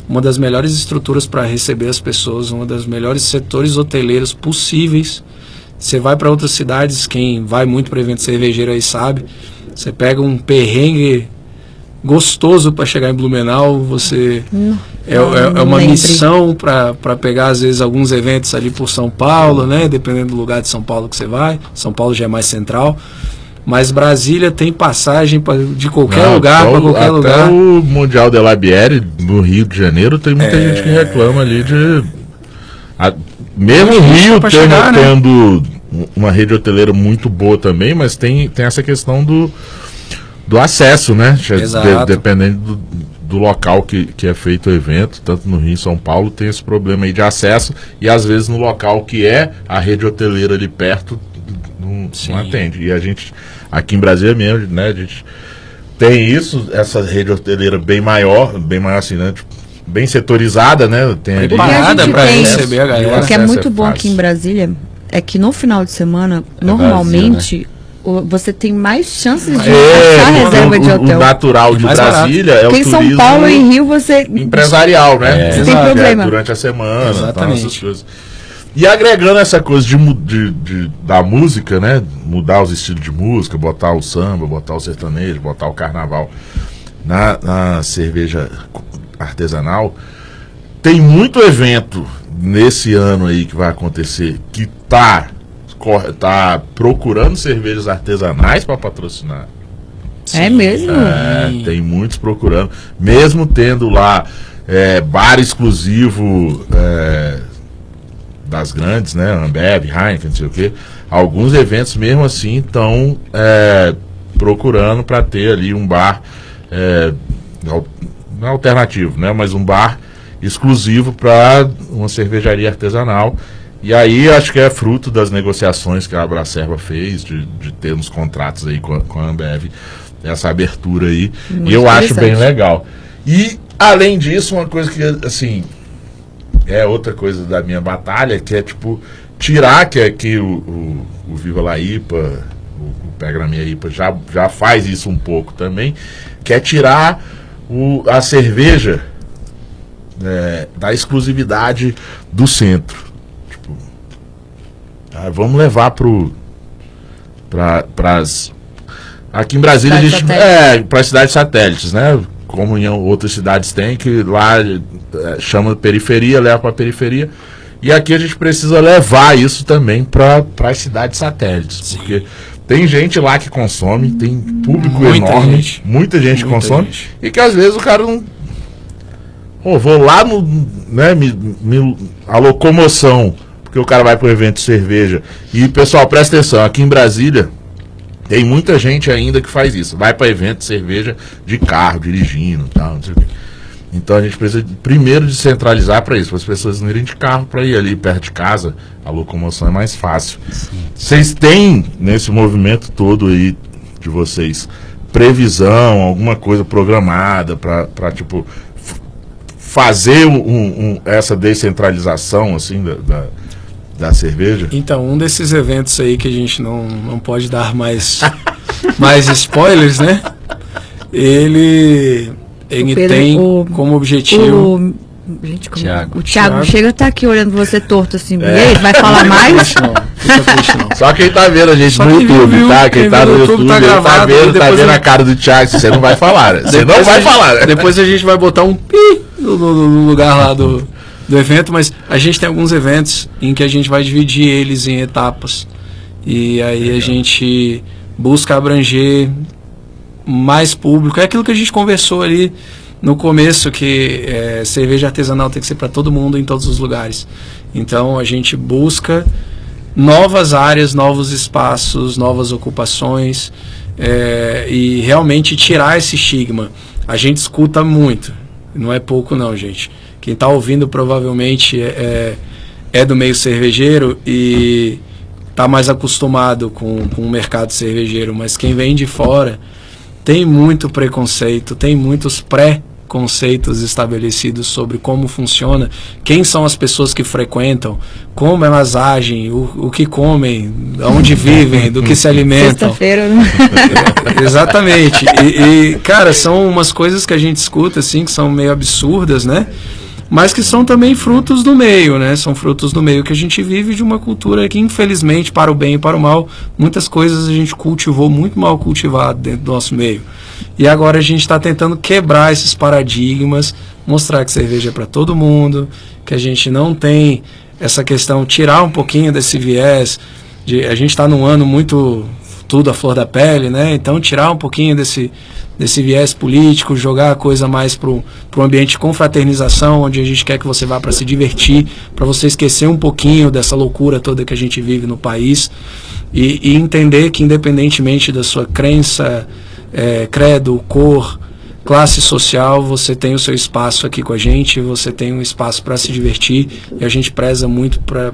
uma das melhores estruturas para receber as pessoas, uma das melhores setores hoteleiros possíveis. Você vai para outras cidades, quem vai muito para evento cervejeiro aí sabe. Você pega um perrengue gostoso para chegar em Blumenau, você é, é- é uma lembre. missão para pegar às vezes alguns eventos ali por São Paulo, né? Dependendo do lugar de São Paulo que você vai. São Paulo já é mais central. Mas Brasília tem passagem pra, de qualquer Não, lugar para qualquer até lugar. o Mundial de Labieri, no Rio de Janeiro, tem muita É. gente que reclama ali de. a- mesmo o Rio tendo, chegar, né? tendo uma rede hoteleira muito boa também, mas tem, tem essa questão do, do acesso, né? De- dependendo do, do local que, que é feito o evento, tanto no Rio e São Paulo, tem esse problema aí de acesso, e às vezes no local que é a rede hoteleira ali perto, não, não atende. E a gente, aqui em Brasília mesmo, né, a gente tem isso, essa rede hoteleira bem maior, bem maior assim, né? tipo, bem setorizada, né? Tem ali- Preparada gente para receber a O galera. que é muito é bom aqui em Brasília é que no final de semana, É normalmente, o- você tem mais chances de É, achar o- reserva de o, hotel. o natural de Mais barato. Brasília é Porque o em São turismo Paulo e Rio você. empresarial, né? Você tem É, problema. durante a semana, tal, Exatamente. essas coisas. E agregando essa coisa de, de- de- da música, né? Mudar os estilos de música, botar o samba, botar o sertanejo, botar o carnaval na, na cerveja artesanal. Tem muito evento nesse ano aí que vai acontecer que tá, tá procurando cervejas artesanais para patrocinar. É mesmo? É, tem muitos procurando. Mesmo tendo lá é, bar exclusivo é, das grandes, né? Ambev, Heineken, não sei o quê. Alguns eventos mesmo assim estão é, procurando para ter ali um bar é, não é alternativo, né? Mas um bar exclusivo para uma cervejaria artesanal. E aí acho que é fruto das negociações que a Abracerva fez, de, de ter uns contratos aí com a, com a Ambev, essa abertura aí. Muito e eu acho bem legal. E, além disso, uma coisa que, assim, é outra coisa da minha batalha, que é, tipo, tirar que aqui o, o, o Viva La IPA, o, o Pega na Minha IPA, já, já faz isso um pouco também, que é tirar o, a cerveja é, da exclusividade do centro. Tipo, ah, vamos levar pro para pras aqui em Brasília a Cidades gente satélites. é para cidades satélites, né? Como em outras cidades tem que lá é, chama periferia, leva para periferia. E aqui a gente precisa levar isso também para as cidades satélites, porque tem gente lá que consome, tem público Muita enorme, gente. muita gente Muita consome gente. e que às vezes o cara não Pô, vou lá no. Né, me, me- a locomoção, porque o cara vai pro evento de cerveja. E, pessoal, presta atenção, aqui em Brasília tem muita gente ainda que faz isso. Vai para evento de cerveja de carro, dirigindo e tal, não sei o quê. Então a gente precisa de- primeiro descentralizar para isso, para as pessoas não irem de carro para ir ali perto de casa. A locomoção é mais fácil. Vocês têm nesse movimento todo aí de vocês previsão, alguma coisa programada para tipo fazer um- um- essa descentralização assim da, da, da cerveja? Então, um desses eventos aí que a gente não, não pode dar mais, mais spoilers, né? Ele, ele Pedro- tem o- como objetivo. O, gente, como, Thiago. o Thiago, Thiago. chega a estar aqui olhando você torto assim. É. E aí, vai falar mais? Não, não. Só quem tá vendo a gente Só no quem YouTube, viu. tá? Quem, Quem tá no YouTube, YouTube tá ele tá gravado, vendo, tá vendo eu- a cara do Thiago, você não vai falar, né? Você não Depois vai a gente- falar, né? Depois a gente vai botar um pi no, no- no lugar lá do, do evento, mas a gente tem alguns eventos em que a gente vai dividir eles em etapas. E aí a gente busca abranger mais público. É aquilo que a gente conversou ali no começo, que é, cerveja artesanal tem que ser para todo mundo em todos os lugares. Então a gente busca novas áreas, novos espaços, novas ocupações é, e realmente tirar esse estigma. A gente escuta muito, não é pouco não, gente. Quem está ouvindo provavelmente é, é do meio cervejeiro e está mais acostumado com, com o mercado cervejeiro, mas quem vem de fora tem muito preconceito, tem muitos pré-conceitos estabelecidos sobre como funciona, quem são as pessoas que frequentam, como elas agem, o, o que comem, onde vivem, do que se alimentam. Sexta-feira. né? Exatamente. E, e, cara, são umas coisas que a gente escuta, assim, que são meio absurdas, né? Mas que são também frutos do meio, né? São frutos do meio que a gente vive de uma cultura que, infelizmente, para o bem e para o mal, muitas coisas a gente cultivou muito mal cultivado dentro do nosso meio. E agora a gente está tentando quebrar esses paradigmas, mostrar que cerveja é para todo mundo, que a gente não tem essa questão, tirar um pouquinho desse viés. De, a gente está num ano muito tudo à flor da pele, né? Então tirar um pouquinho desse, desse viés político, jogar a coisa mais para um ambiente de confraternização, onde a gente quer que você vá para se divertir, para você esquecer um pouquinho dessa loucura toda que a gente vive no país e, e entender que independentemente da sua crença, é, credo, cor, classe social, você tem o seu espaço aqui com a gente, você tem um espaço para se divertir e a gente preza muito pra,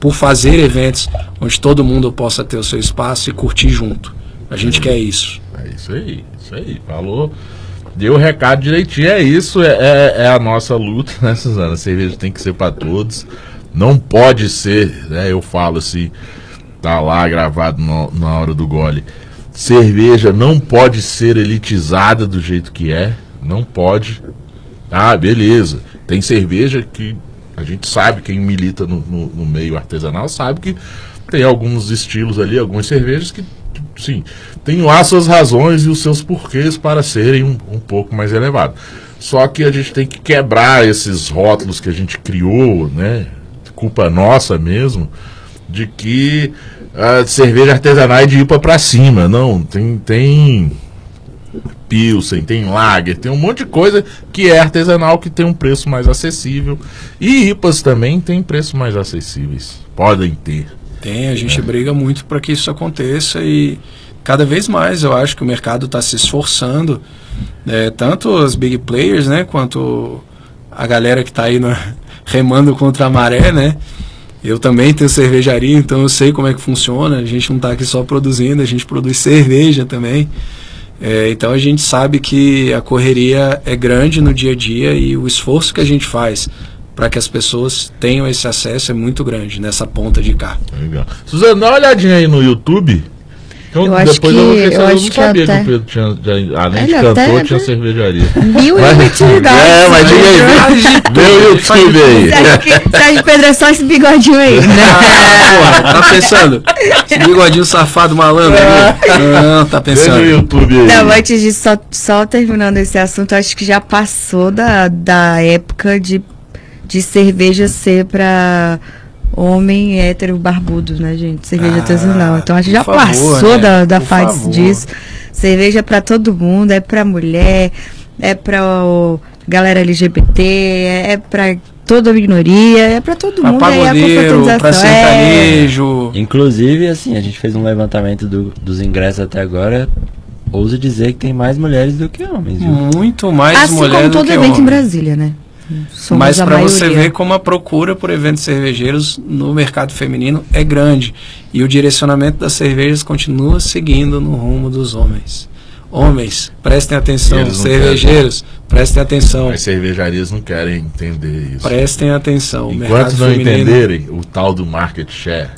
por fazer eventos onde todo mundo possa ter o seu espaço e curtir junto. A gente quer isso. É isso aí, isso aí. Falou deu o recado direitinho. É isso, é, é, é a nossa luta, né, Suzana? A cerveja tem que ser para todos. Não pode ser, né? Eu falo assim, tá lá gravado no, na hora do gole. Cerveja não pode ser elitizada do jeito que é. Não pode. Ah, beleza. Tem cerveja que a gente sabe, quem milita no, no, no meio artesanal sabe que tem alguns estilos ali, algumas cervejas que, sim, tem lá suas razões e os seus porquês para serem um, um pouco mais elevados. Só que a gente tem que quebrar esses rótulos que a gente criou, né? Culpa nossa mesmo, de que a cerveja artesanal é de IPA para cima. Não, tem, tem Pilsen, tem Lager, tem um monte de coisa que é artesanal que tem um preço mais acessível. E IPAs também tem preços mais acessíveis. Podem ter. Tem, a gente é. briga muito para que isso aconteça e cada vez mais eu acho que o mercado está se esforçando, é, tanto os big players, né, quanto a galera que está aí no, remando contra a maré, né? Eu também tenho cervejaria, então eu sei como é que funciona. A gente não está aqui só produzindo, a gente produz cerveja também. É, então a gente sabe que a correria é grande no dia a dia e o esforço que a gente faz para que as pessoas tenham esse acesso é muito grande nessa ponta de cá. Legal. Suzana, dá uma olhadinha aí no YouTube. Então, eu acho que, eu, eu, eu não que sabia até... que o Pedro tinha, além de cantor, até, tinha cervejaria. Mil e utilidades. É, mas diga aí, meu YouTube aí. Sérgio Pedro é só esse bigodinho aí, né? Ah, porra, tá pensando? Esse bigodinho safado malandro? Não, tá pensando. Veja o YouTube aí. Não, antes de só, só terminando esse assunto, acho que já passou da, da época de, de cerveja ser pra homem hétero barbudo, né, gente? Cerveja ah, artesanal. Então a gente já favor, passou né? da, da fase favor. disso. Cerveja para todo mundo, é para mulher, é para galera LGBT, é, é para toda a minoria, é para todo pra mundo. Pagodeiro, é pra sertanejo. É... Inclusive, assim, a gente fez um levantamento do, dos ingressos até agora. Ouso dizer que tem mais mulheres do que homens. Viu? Muito mais assim mulheres do que homens. Assim como todo evento em Brasília, né? Somos Mas para você ver como a procura por eventos cervejeiros no mercado feminino é grande e o direcionamento das cervejas continua seguindo no rumo dos homens. Homens, prestem atenção, cervejeiros, querem. prestem atenção. As cervejarias não querem entender isso. Prestem atenção. Enquanto não feminino... entenderem o tal do market share,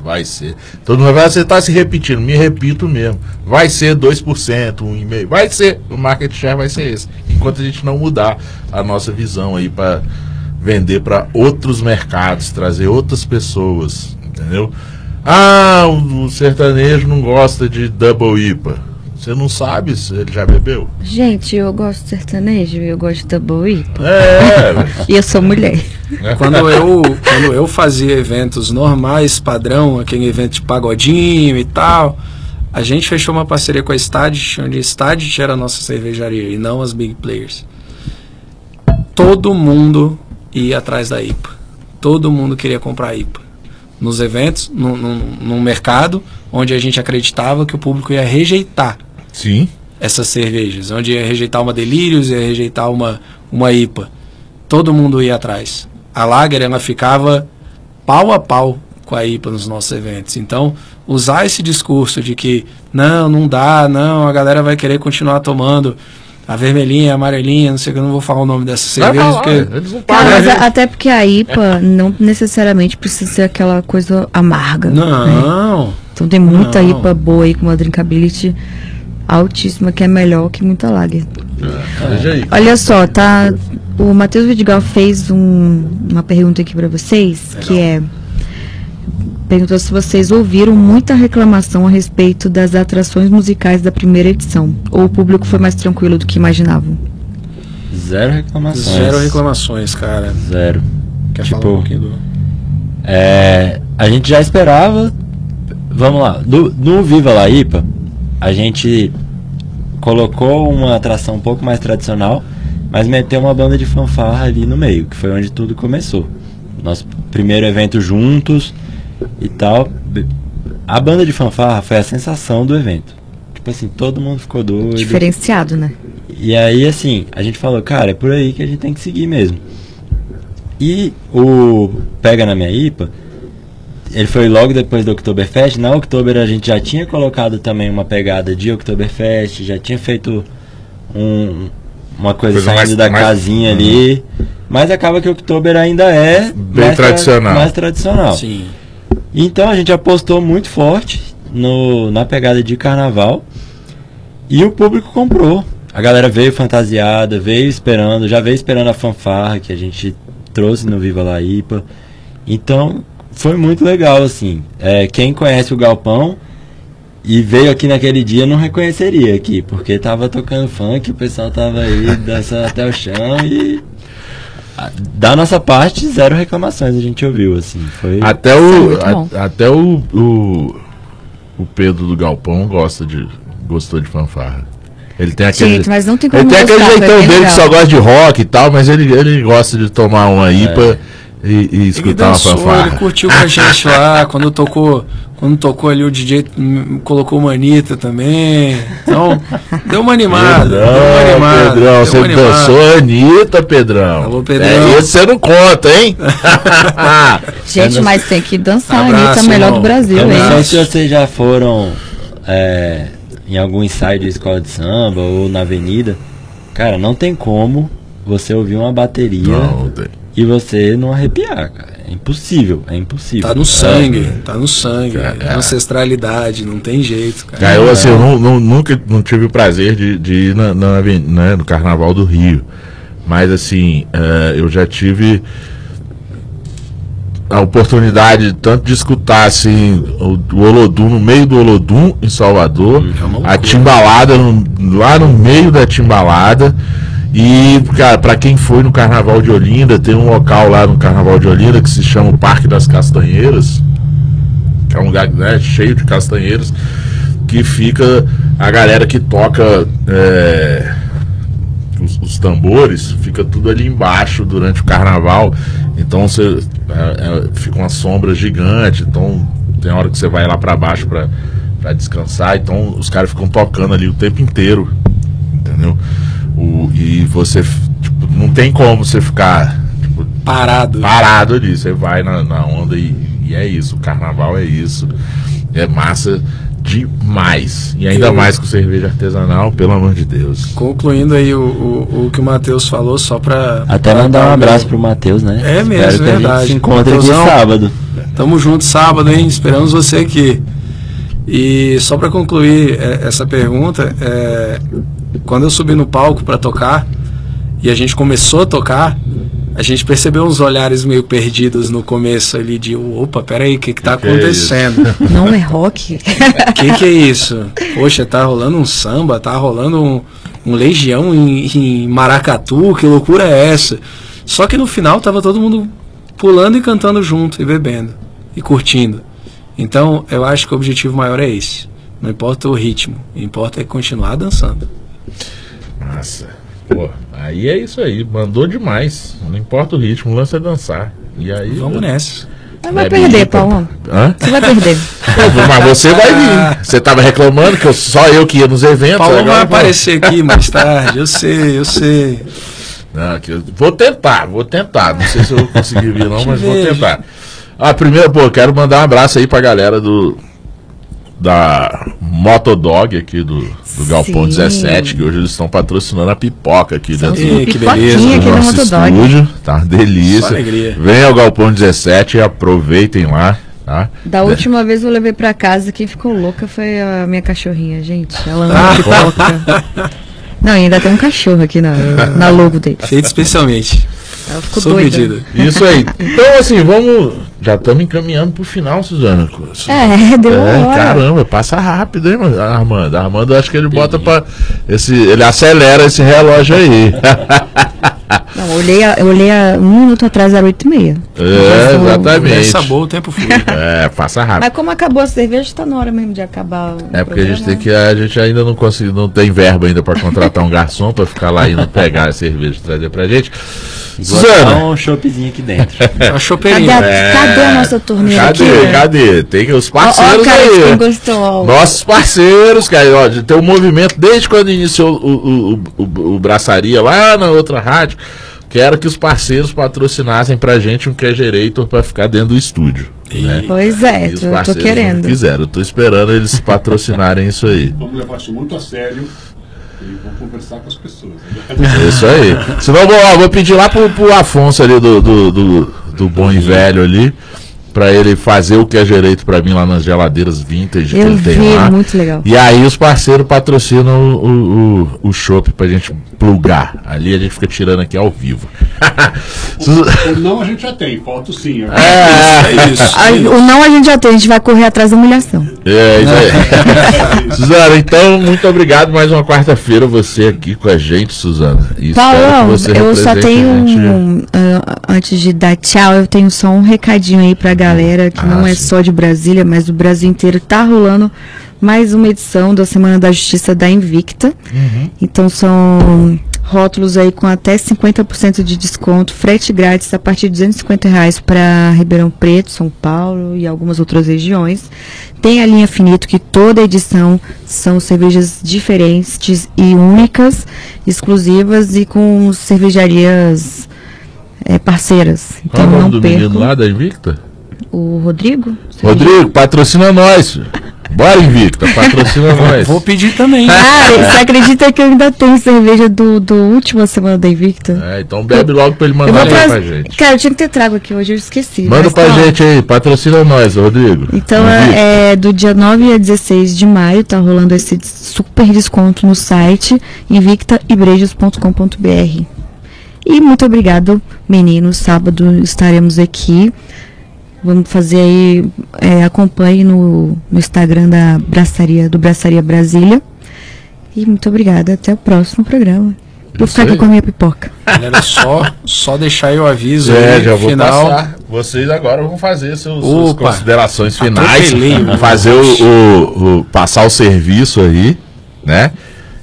vai ser. Todo mundo vai, você está se repetindo, me repito mesmo. Vai ser 2%, 1,5%. Vai ser, o market share vai ser esse. Enquanto a gente não mudar a nossa visão aí para vender para outros mercados, trazer outras pessoas, entendeu? Ah, o sertanejo não gosta de double IPA. Você não sabe se ele já bebeu? Gente, eu gosto de sertanejo, eu gosto de tabuí. É. e eu sou mulher. Quando eu, quando eu fazia eventos normais, padrão, aquele evento de pagodinho e tal, a gente fechou uma parceria com a Stadit, onde a Stadit era a nossa cervejaria e não as big players. Todo mundo ia atrás da IPA. Todo mundo queria comprar IPA. Nos eventos, no mercado, onde a gente acreditava que o público ia rejeitar Sim. Essas cervejas, onde ia rejeitar uma Delírios, ia rejeitar uma, uma IPA. Todo mundo ia atrás. A Lager, ela ficava pau a pau com a IPA nos nossos eventos. Então, usar esse discurso de que não, não dá, não, a galera vai querer continuar tomando a vermelhinha, a amarelinha, não sei que eu não vou falar o nome dessa cerveja. Porque... Eles não Cara, mas até porque a IPA não necessariamente precisa ser aquela coisa amarga. Não. Né? Então tem muita não. IPA boa aí com uma drinkability altíssima, que é melhor que muita lager. É, Olha só, tá. O Matheus Vidigal fez um, uma pergunta aqui para vocês, que é perguntou se vocês ouviram muita reclamação a respeito das atrações musicais da primeira edição, ou o público foi mais tranquilo do que imaginavam. Zero reclamações. Zero reclamações, cara. Zero. Quer tipo, falar um pouquinho do... É, a gente já esperava. Vamos lá. No, no Viva La Ipa, a gente colocou uma atração um pouco mais tradicional, mas meteu uma banda de fanfarra ali no meio, que foi onde tudo começou. Nosso primeiro evento juntos e tal. A banda de fanfarra foi a sensação do evento. Tipo assim, todo mundo ficou doido. Diferenciado, né? E aí, assim, a gente falou, cara, é por aí que a gente tem que seguir mesmo. E o Pega na Minha IPA ele foi logo depois do Oktoberfest. Na Oktober a gente já tinha colocado também uma pegada de Oktoberfest, já tinha feito um- uma coisa, Coisa saindo mais- da mais- casinha ali. Mas acaba que o Oktober ainda é Bem mais tra- tradicional. mais tradicional. Sim. Então a gente apostou muito forte no, na pegada de carnaval e o público comprou. A galera veio fantasiada, veio esperando, já veio esperando a fanfarra que a gente trouxe no Viva La Ipa. Então foi muito legal, assim. É, quem conhece o Galpão e veio aqui naquele dia não reconheceria aqui, porque tava tocando funk, o pessoal tava aí dançando até o chão e. Da nossa parte, zero reclamações a gente ouviu, assim. Foi. Até é o, muito bom. a- até o, o, o Pedro do Galpão gosta de, gostou de fanfarra. Ele tem aquele, Gente, mas não tem como ele tem aquele jeitão dele que só gosta de rock e tal, mas ele, ele gosta de tomar uma IPA e, e Ele escutar uma dançou, ele fanfarra. curtiu com a gente lá, quando tocou, quando tocou ali o DJ colocou uma Anitta também. Então, deu uma animada. deu uma Pedrão, animada. Pedrão, deu você uma animada. dançou a Anitta, Pedrão. Alô, Pedrão. É, esse você não conta, hein? Gente, mas tem que dançar, Abraço, Anitta, a melhor irmão. do Brasil, Eu não sei hein? se vocês já foram é, em algum ensaio de escola de samba ou na avenida. Cara, não tem como você ouvir uma bateria Não, tem. E você não arrepiar, cara. É impossível, é impossível. Tá no sangue, tá no sangue. É ancestralidade, não tem jeito, cara. Cara, eu, assim, eu nu- nu- nunca não tive o prazer de, de ir na, na né, no Carnaval do Rio. Mas, assim, eh, eu já tive a oportunidade tanto de escutar, assim, o, o Olodum no meio do Olodum, em Salvador. a timbalada no- lá no meio da timbalada. E, cara, pra quem foi no Carnaval de Olinda, tem um local lá no Carnaval de Olinda que se chama o Parque das Castanheiras que é um lugar né, cheio de castanheiros, que fica a galera que toca é, os, os tambores, fica tudo ali embaixo durante o carnaval. Então você é, é, fica uma sombra gigante. Então tem hora que você vai lá para baixo para descansar. Então os caras ficam tocando ali o tempo inteiro, entendeu? Você tipo, não tem como você ficar tipo, Parado. parado ali. Você vai na, na onda e, e é isso. O carnaval é isso. É massa demais. E ainda Eu- mais com cerveja artesanal, pelo amor de Deus. Concluindo aí o, o, o que o Matheus falou, só pra. Até pra mandar dar um abraço pro Matheus, né? É Espero mesmo, que a verdade. gente se encontre aqui sábado. Tamo junto sábado, hein? Esperamos você aqui. E só para concluir é, essa pergunta, é, quando eu subi no palco para tocar e a gente começou a tocar, a gente percebeu uns olhares meio perdidos no começo ali de opa, peraí, o que que tá Que que é acontecendo? Não é rock. O que que é isso? Poxa, tá rolando um samba, tá rolando um, um legião em, em Maracatu, que loucura é essa? Só que no final tava todo mundo pulando e cantando junto e bebendo e curtindo. Então eu acho que o objetivo maior é esse. Não importa o ritmo, importa é continuar dançando. Nossa. Pô, aí é isso aí. Mandou demais. Não importa o ritmo, o lance é dançar. E aí. Vamos nessa. Mas vai perder. Paulo. Hã? Você vai perder. Mas você vai vir. Você tava reclamando que eu, só eu que ia nos eventos. Paulo agora vai eu vou- aparecer aqui mais tarde, eu sei, eu sei. Não, que eu- vou tentar, vou tentar. Não sei se eu vou conseguir vir, não, Te mas vou vejo. tentar. Ah, primeiro, pô, quero mandar um abraço aí pra galera do. Da Motodog aqui do, do Galpão Sim. 17, que hoje eles estão patrocinando a pipoca aqui dentro do, que beleza. aqui do no nosso estúdio. Tá delícia. Venha ao Galpão 17 e aproveitem lá, tá? Da última vez eu levei pra casa, quem ficou louca foi a minha cachorrinha, gente. Ela Ah, ama pipoca. Não, e ainda tem um cachorro aqui na, na logo dele. Feito especialmente. Ela ficou Sob doida. medida. Isso aí. Então, assim, vamos. Já estamos encaminhando pro final, Suzana. É, deu uma É, hora. caramba, passa rápido, hein, mano? Armando. Armando, acho que ele bota pra. Esse, ele acelera esse relógio aí. Não, eu olhei, a- eu olhei a um minuto atrás, era oito e meia. é, exatamente. Conversa boa, o tempo flui. É, passa rápido. Mas como acabou a cerveja, tá na hora mesmo de acabar. o É porque a gente tem programa. que. A gente ainda não consegue, não tem verba ainda pra contratar um garçom pra ficar lá indo pegar a cerveja e trazer pra gente. Suzana, um choppzinho aqui dentro. A Cadê chopeirinha. a, cadê a nossa torneira É. cadê? aqui? Cadê? Tem que os Ó, ó, parceiros cara aí. quem gostou. Nossos parceiros, cara, ó, de ter um movimento desde quando iniciou o, o, o, o Braçaria lá na outra rádio. Quero que os parceiros patrocinassem pra gente um Cagerator pra ficar dentro do estúdio. Né? Pois é, E os tô, parceiros querendo. quiseram, eu tô esperando eles patrocinarem isso aí. Vamos levar isso muito a sério. E vou conversar com as pessoas. É Isso aí. Senão, vou, ó, vou pedir lá pro, pro Afonso ali do, do, do, do bom e velho ali. Pra ele fazer o que é direito pra mim lá nas geladeiras vintage que Eu ele tem vi, lá. muito legal. E aí os parceiros patrocinam o, o, o, o chopp pra gente plugar. Ali a gente fica tirando aqui ao vivo. Su- Ou não, a gente já tem, falta sim. é, É isso. Aí, o não a gente já tem, a gente vai correr atrás da humilhação. é isso aí. Suzana, então, muito obrigado. Mais uma quarta-feira você aqui com a gente, Suzana. E que você eu só tenho um, ah, antes de dar tchau, eu tenho só um recadinho aí pra galera que Ah, não é sim. só de Brasília, mas do Brasil inteiro. Tá rolando mais uma edição da Semana da Justiça da Invicta. Uhum. Então são rótulos aí com até 50% de desconto, frete grátis a partir de 250 reais para Ribeirão Preto, São Paulo e algumas outras regiões. Tem a linha Finito, que toda edição são cervejas diferentes e únicas, exclusivas e com cervejarias eh, parceiras. Qual é Então o nome não do menino lá da Invicta? O Rodrigo? Rodrigo, patrocina nós. Bora, Invicta, patrocina nós. Vou pedir também. Cara, você acredita que eu ainda tenho cerveja do, do última semana da Invicta? É, então bebe logo pra ele mandar pra trazer. gente. Cara, eu tinha que ter trago aqui hoje, eu esqueci. Manda pra tá gente aí, patrocina nós, Rodrigo. Então Invicta. é, é do dia 9 a 16 de maio, tá rolando esse super desconto no site invictaibrejas.com.br. E muito obrigado, meninos. Sábado estaremos aqui. Vamos fazer aí, é, acompanhe no, no Instagram da Braçaria, do Braçaria Brasília. E muito obrigada, até o próximo programa. Vou Isso ficar aqui com a minha pipoca. Galera, só, só deixar aí o aviso É, aí, já vou final. passar. Vocês agora vão fazer seus, suas considerações finais. Fazer o, o- o- passar o serviço aí, né?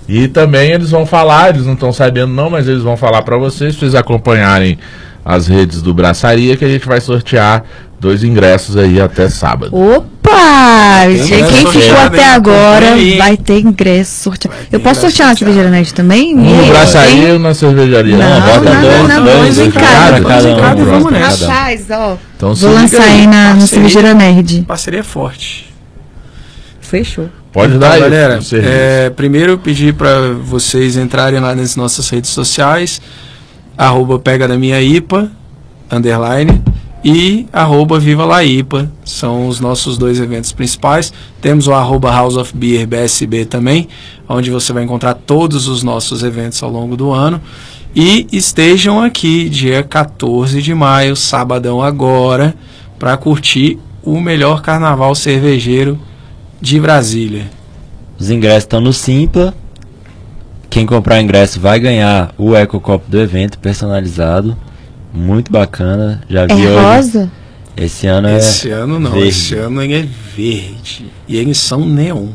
E também eles vão falar, eles não estão sabendo não, mas eles vão falar pra vocês, pra vocês acompanharem as redes do Braçaria, que a gente vai sortear dois ingressos aí até sábado. Opa! Quem ficou até agora vai ter ingresso sorteado. ter Eu posso sortear na cervejaria Net também? Um no Braçaria um na cervejaria. Não, bota não, dois, não, não, dois dois em cada. Dois cada em um. cada, vamos nessa. Rapaz, ó. Então Vou lançar aí na, na cervejaria Nerd. Parceria forte. Fechou. Pode Então, dar aí galera, é, primeiro eu pedi para vocês entrarem lá nas nossas redes sociais, arroba pega da minha IPA, underline, e arroba viva la IPA, são os nossos dois eventos principais. Temos o arroba House of Beer BSB também, onde você vai encontrar todos os nossos eventos ao longo do ano. E estejam aqui dia 14 de maio, sabadão agora, para curtir o melhor carnaval cervejeiro de Brasília. Os ingressos estão no Simpla. Quem comprar o ingresso vai ganhar o ecocopo do evento personalizado. Muito bacana. Já vi É hoje. rosa? Esse ano é. Esse ano não, verde. esse ano ele é verde. E eles são neon.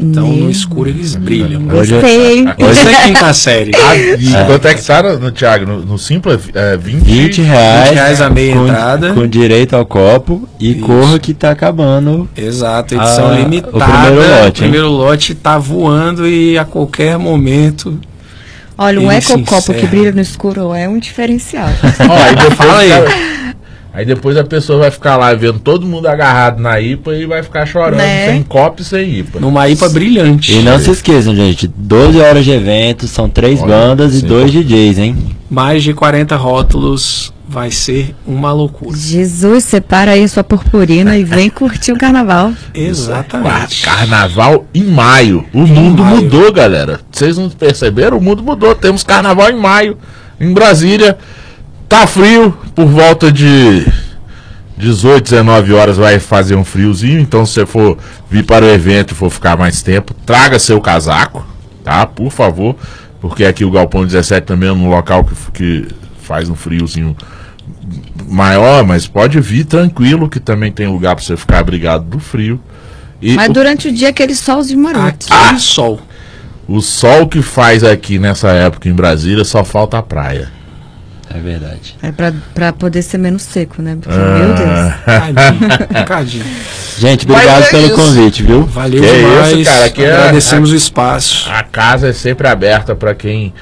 Então no Neon. escuro eles brilham. Hoje- Gostei. Hoje é quinta série. Ah, e É. quanto é que tá no, no Thiago? No, no Simpla? É 20, 20 reais, 20 reais a meia com, entrada. com direito ao copo e Isso. corra que tá acabando. Exato, edição Ah, limitada. o primeiro lote, O primeiro lote tá voando e a qualquer momento. Olha, um ecocopo que brilha no escuro é um diferencial. Ó, aí depois, Fala aí. Aí depois a pessoa vai ficar lá vendo todo mundo agarrado na IPA e vai ficar chorando Né? sem copo e sem IPA. Numa IPA brilhante. E não se esqueçam, gente, 12 horas de evento, são três Olha, bandas e dois DJs, hein? Mais de 40 rótulos. Vai ser uma loucura. Jesus, separa aí a sua purpurina e vem curtir o carnaval. Exatamente. Carnaval em maio. O mundo maio. mudou, galera. Vocês não perceberam? O mundo mudou. Temos carnaval em maio. Em Brasília. Tá frio. Por volta de 18, 19 horas vai fazer um friozinho. Então, se você for vir para o evento e for ficar mais tempo, traga seu casaco, tá? Por favor. Porque aqui o Galpão 17 também é um local que, que faz um friozinho maior, mas pode vir tranquilo, que também tem lugar para você ficar abrigado do frio. E Mas o, durante o dia aquele solzinho maroto. Aquele sol. o sol que faz aqui nessa época em Brasília só falta a praia. É verdade. É pra, pra poder ser menos seco, né? Porque, Ah. meu Deus. Cadinho. Cadinho. Gente, obrigado é pelo isso. convite, viu? Valeu Que demais. isso, cara, que é- Agradecemos o espaço. A casa é sempre aberta para quem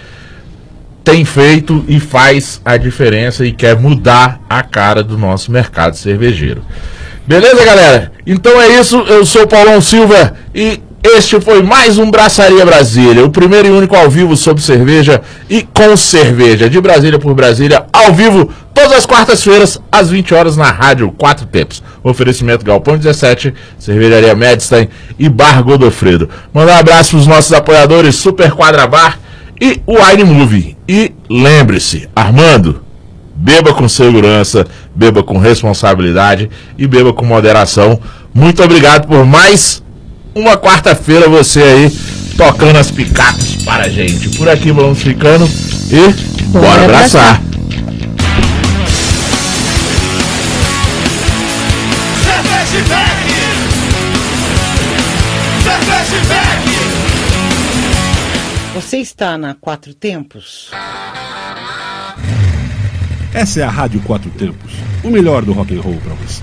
tem feito e faz a diferença e quer mudar a cara do nosso mercado cervejeiro. Beleza, galera? Então é isso. Eu sou o Paulão Silva e Este foi mais um Braçaria Brasília, o primeiro e único ao vivo sobre cerveja e com cerveja, de Brasília por Brasília, ao vivo, todas as quartas-feiras, às 20 horas, na Rádio Quatro Tempos. Oferecimento Galpão 17, Cervejaria Medstein e Bar Godofredo. Mandar um abraço para os nossos apoiadores, Super Quadra Bar e o Wine Movie. E lembre-se, Armando, beba com segurança, beba com responsabilidade e beba com moderação. Muito obrigado por mais uma quarta-feira você aí tocando as picapes para a gente. Por aqui vamos ficando e bora, bora abraçar. Você está na Quatro Tempos? Essa é a Rádio Quatro Tempos, o melhor do rock and roll para você.